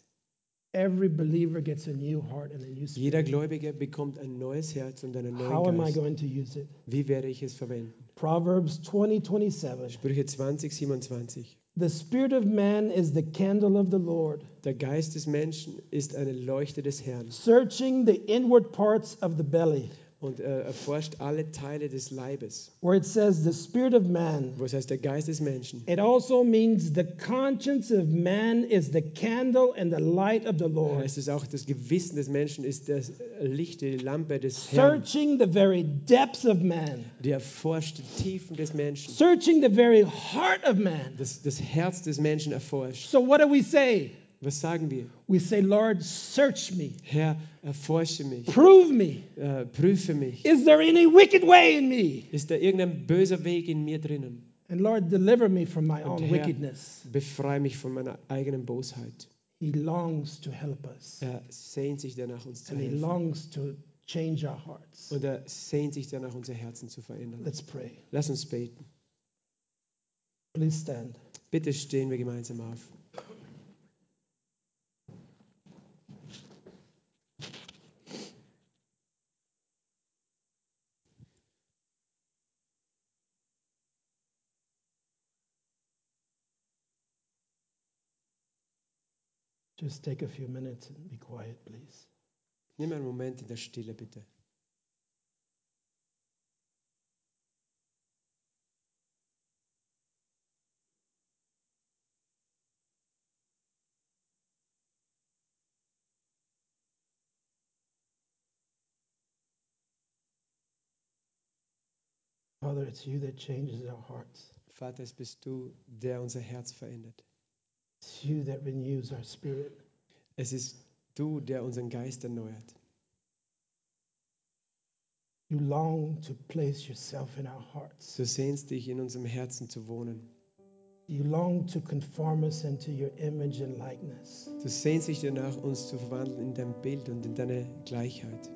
Every believer gets a new heart and a new Jeder spirit. Gläubige bekommt ein neues Herz und einen How am neuen I Geist. going to use it? Wie werde ich es verwenden? Proverbs 20, 27. Sprüche 20, 27. The spirit of man is the candle of the Lord, Der Geist des Menschen ist eine Leuchte des Herrn searching the inward parts of the belly. Und äh, erforscht alle Teile des Leibes. Where it says the spirit of man, Wo es heißt, der Geist des Menschen. it also means the conscience of man is the candle and the light of the Lord, es auch, das Gewissen des Menschen ist das Licht, die Lampe des Herrn. searching the very depths of man, Die erforscht die Tiefen des Menschen. searching the very heart of man. Das, das Herz des Menschen erforscht. So, what do we say? Was sagen wir? We say, Lord, search me, Herr, erforsche mich. prove me. Äh, prüfe mich. Is there any wicked way in me? Ist da irgendein böser Weg in mir drinnen? And Lord, deliver me from my Und own Herr, wickedness. befreie mich von meiner eigenen Bosheit. He longs to help us, Er sehnt sich danach, uns zu and He helfen. longs to change our hearts. Und er sehnt sich danach, unser Herzen zu verändern. Let's pray. Lass uns beten. Please stand. Bitte stehen wir gemeinsam auf. Just take a few minutes and be quiet, please. Nimm einen Moment in der Stille, bitte. Father, it's you that changes our hearts. Vater, es bist du, der unser Herz verändert. It's you that renews our spirit. Es ist du, der unseren Geist erneuert. You long to place yourself in our hearts. Du sehnst dich, in unserem Herzen zu wohnen. You long to conform us into your image and likeness. Du sehnst dich danach, uns zu verwandeln in dein Bild und in deine Gleichheit.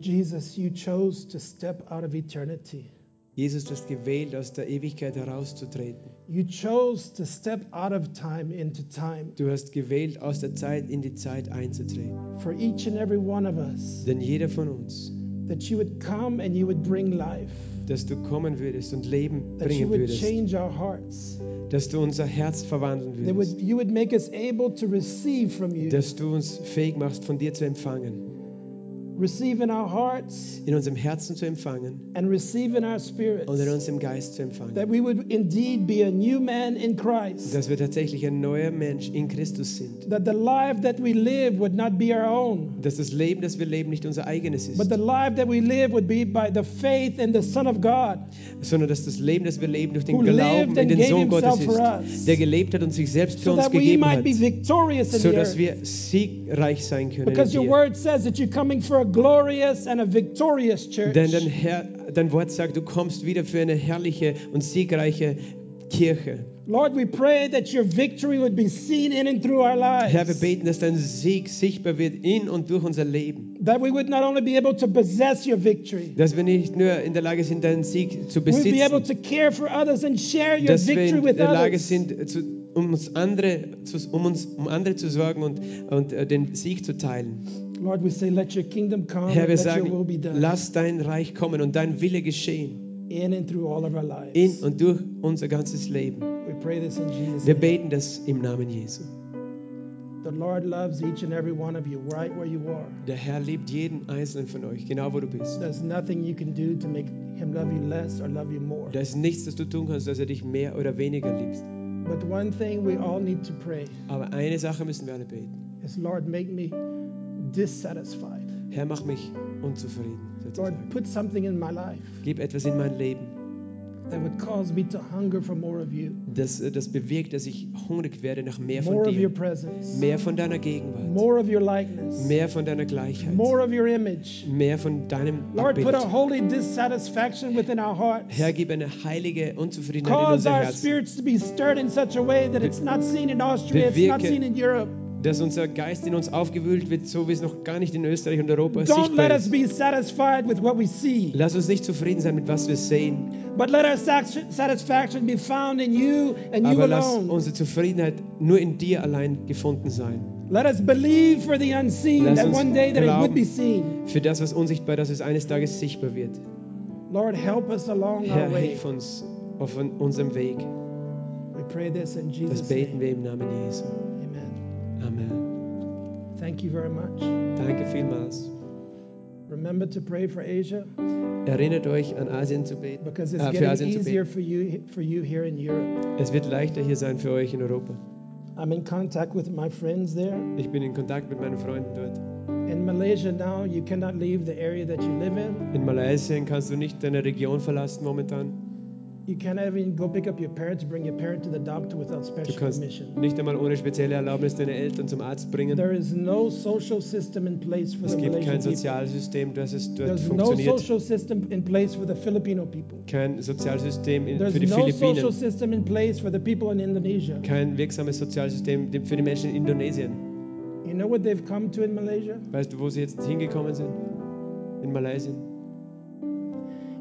Jesus, you chose to step out of eternity. Jesus, du hast gewählt, aus der Ewigkeit herauszutreten. You chose to step out of time into time Du hast gewählt, aus der Zeit in die Zeit einzutreten. for each and every one of us. Denn jeder von uns, That you would come and you would bring life. dass du kommen würdest und Leben That you bringen would würdest, change our hearts. dass du unser Herz verwandeln That würdest, would, you would make us able to receive from you. dass du uns fähig machst, von dir zu empfangen, Receive in our hearts in unserem Herzen zu empfangen and receive in our spirits. und in unserem Geist zu empfangen. That we would indeed be a new man in Christ. Dass wir tatsächlich ein neuer Mensch in Christus sind. That the life that we live would not be our own. Dass das Leben, das wir leben, nicht unser eigenes But ist, the life that we live would be by the faith in the Son of God, sondern dass das Leben, das wir leben, durch den Glauben in den Sohn Gottes ist, der gelebt hat und sich selbst für so uns gegeben hat, so dass wir siegreich sein können. Because your word says that you're coming for a glorious and a victorious church. Denn dein, Herr, dein Wort sagt, du kommst wieder für eine herrliche und siegreiche Kirche. Lord, we pray that your victory would be seen in and through our Herr, wir lives. beten, dass dein Sieg sichtbar wird in und durch unser Leben. That we would not only be able to possess your victory, Dass wir nicht nur in der Lage sind, deinen Sieg zu we'd be able besitzen, to care for others and share your dass wir victory in with der Lage others. sind, zu, um, uns andere, zu, um, uns, um andere zu sorgen und, und äh, den Sieg zu teilen. Lord, we say, let your kingdom come, Herr, wir let your will sagen, be done lass dein Reich kommen und dein Wille geschehen in and through all of our lives. in und durch unser ganzes Leben. we pray this in Jesus' Wir beten das im Namen Jesu. The Lord loves each and every one of you right where you are. Der Herr liebt jeden einzelnen von euch, genau wo du bist. There's nothing you can do to make him love you less or love you more. Da ist nichts, das du tun kannst, dass er dich mehr oder weniger liebt. But one thing we all need to pray Aber eine Sache müssen wir alle beten. is, Lord, make me dissatisfied. Herr, mach mich unzufrieden. Lord, put something in my life Gib etwas in mein Leben, that would cause me to hunger for more of you, das, äh, das bewirkt, dass ich hungrig werde nach mehr more von of your dir. presence, Mehr von deiner Gegenwart. more of your likeness, Mehr von deiner Gleichheit. more of your image. Mehr von deinem Lord, Abbild. put a holy dissatisfaction within our hearts. Herr, gib eine heilige Unzufriedenheit in Cause unser our Herz, spirits to be stirred in such a way that it's not seen in Austria, it's not bewirke- seen in Europe. Dass unser Geist in uns aufgewühlt wird, so wie es noch gar nicht in Österreich und Europa Don't let sichtbar us ist. be satisfied with what we see, Lass uns nicht zufrieden sein mit was wir sehen, but let our satisfaction be found in you and you aber lass alone. unsere Zufriedenheit nur in dir allein gefunden sein. Let us believe for the unseen Lass that uns one day that it would be seen. Für das, was unsichtbar, dass es eines Tages sichtbar wird. Lord, help us along Herr, our way. hilf uns auf unserem Weg. We pray this in Das Jesus' beten name. wir im Namen Jesu. Amen. Thank you very much. Danke vielmals. Remember to pray for Asia Erinnert euch, an Asien zu beten. because it's Äh, getting Asien easier for you for you here in Europe. Es wird leichter hier sein für euch in Europa. I'm in contact with my friends there. Ich bin in Kontakt mit meinen Freunden dort. In Malaysia now, you cannot leave the area that you live in. In Malaysia kannst du nicht deine Region verlassen momentan. You can't even go pick up your parents, bring your parent to the doctor without Du special kannst permission. nicht einmal ohne spezielle Erlaubnis deine Eltern zum Arzt bringen. There is no social system in place for Es the gibt kein Malaysian people. Sozialsystem, das es dort There's no funktioniert. social system in place for the Filipino people. Kein Sozialsystem in- There's für die no social Philippinen. system in place for the people in Indonesia. Kein wirksames Sozialsystem für die Menschen in Indonesien. You know what they've come to in Malaysia? Weißt du, wo sie jetzt hingekommen sind? In Malaysia.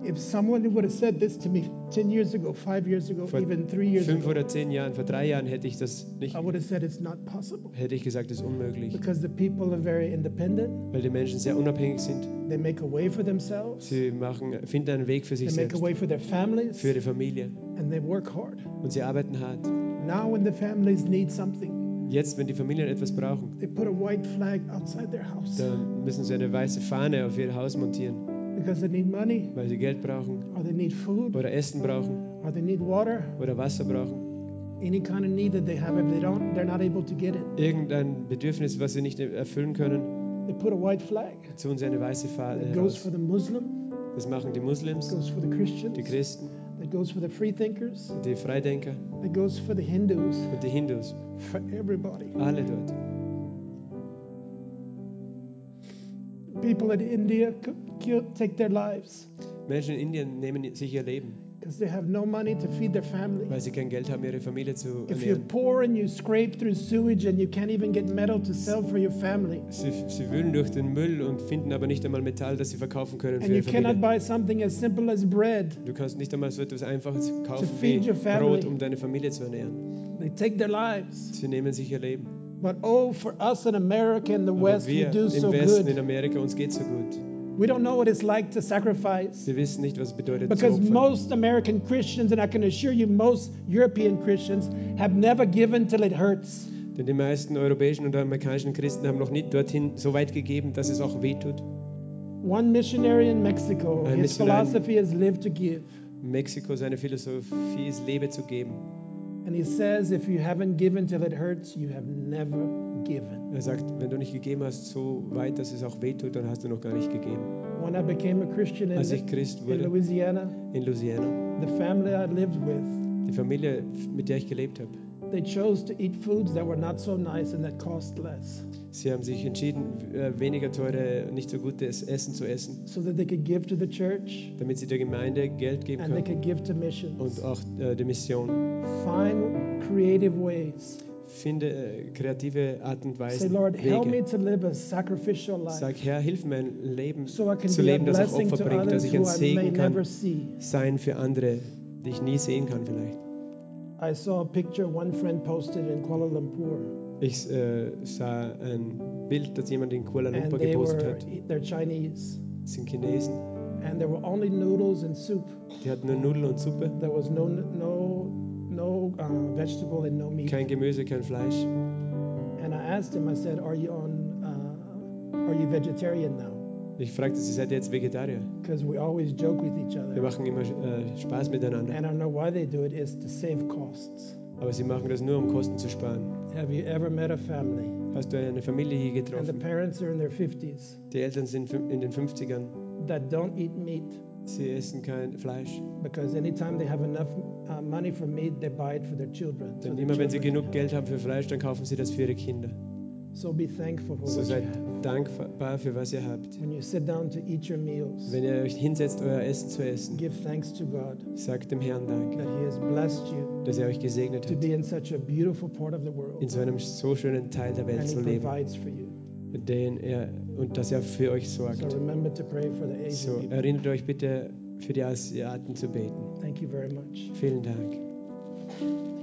If someone would have said this to me 10 years ago, five years ago, Vor even three years fünf ago, oder zehn Jahren, vor drei Jahren hätte ich das nicht, I would have said it's not possible. hätte ich gesagt, das ist unmöglich. Because the people are very independent. Weil die Menschen sehr unabhängig sind. They make a way for themselves. Sie machen, finden einen Weg für They sich make a selbst, way for their families. für ihre Familie. And they work hard. Und sie arbeiten hart. Now, when the families need something, Jetzt, wenn die Familien etwas brauchen, dann müssen sie eine weiße Fahne auf ihr Haus montieren, because they need money, weil sie Geld brauchen or they need food, oder Essen brauchen or they need water. oder Wasser brauchen. Any kind of need that they have, if they don't, they're not able to get it. Irgendein Bedürfnis, was sie nicht erfüllen können, They put a white flag. tun sie eine weiße Fahne That goes for the Muslim, Das machen die Muslims, goes for the Christians, die Christen, that goes for the free thinkers, die Freidenker that goes for the Hindus, und die Hindus. for everybody. Alle dort. People in India take their lives Menschen in Indien nehmen sich ihr Leben, because they have no money to feed their family. weil sie kein Geld haben, ihre Familie zu If you're ernähren. poor and you scrape through sewage and you can't even get metal to sell for your family, Sie, sie wühlen durch den Müll und finden aber nicht einmal Metall, das sie verkaufen können für and you ihre cannot Familie. buy something as simple as bread, Du kannst nicht einmal so etwas Einfaches kaufen wie. Brot, um deine Familie zu ernähren. they take their lives. Sie nehmen sich ihr Leben. But oh, for us in America and the Aber West, we do so Westen, in good. Amerika, uns geht so gut. We don't know what it's like to sacrifice. Wir wissen nicht, was es bedeutet Because most American Christians, and I can assure you, most European Christians, have never given till it hurts. Denn die meisten europäischen und amerikanischen Christen haben noch nicht dorthin so weit gegeben, dass es auch wehtut. One missionary in Mexico, Ein his in- philosophy is live to give. Mexiko, seine Philosophie ist, Lebe zu geben. And he says, if you haven't given till it hurts, you have never given. Er sagt, wenn du nicht gegeben hast, so weit, dass es auch wehtut, dann hast du noch gar nicht gegeben. When I became a Christian in, Als ich Christ in wurde Louisiana, in Louisiana, the family I lived with, die Familie, mit der ich gelebt habe, they chose to eat foods that were not so nice and that cost less Sie haben sich entschieden, äh, weniger teure, nicht so gutes Essen zu essen, so that they could give to the church damit sie der Gemeinde Geld geben and they können could give to missions. und auch äh, der Mission. Find creative ways. Finde äh, kreative Art und Say, Weise, Lord, help me Wege. to live a sacrificial life Sag, Herr, hilf mir ein Leben so zu leben, das auch Opfer bringt, dass ich ein Segen kann sein für andere, die ich nie sehen kann vielleicht. I saw a picture one friend posted in Kuala Lumpur, Ich äh, sah ein Bild, das jemand in Kuala and Lumpur they gepostet were hat. they're Chinese, Das sind Chinesen. and there were only noodles and soup. Die hatten nur Nudeln und Suppe, There was no no no uh, vegetable and no meat. kein Gemüse, kein Fleisch. And I asked him. I said, "Are you on? Uh, are you vegetarian now?" Ich fragte sie, seid ihr jetzt Vegetarier? Because we always joke with each Wir other, machen immer äh, Spaß miteinander. and I know why they do it is to save costs. Aber sie machen das nur, um Kosten zu sparen. Have you ever met a family Hast du eine Familie hier and the getroffen? parents are in their 50s Die Eltern sind in den 50ern. that don't eat meat Sie essen kein Fleisch. because anytime they have enough uh, money for meat, they buy it for their children. so Denn immer wenn sie genug Geld haben für Fleisch, dann kaufen sie das für ihre Kinder. So be thankful for So what you seid have. dankbar für was ihr habt. When you sit down to eat your meals, Wenn ihr euch hinsetzt, euer Essen zu essen, give thanks to God sagt dem Herrn Dank, that He has blessed you dass er euch gesegnet to hat, be in such a beautiful part of the in world, so einem so schönen Teil der Welt and He zu leben, provides for you. den er, und dass er für euch So sorgt. remember to pray for the So Asian people. erinnert euch bitte, für die Asiaten zu beten. Thank you very much. Vielen Dank.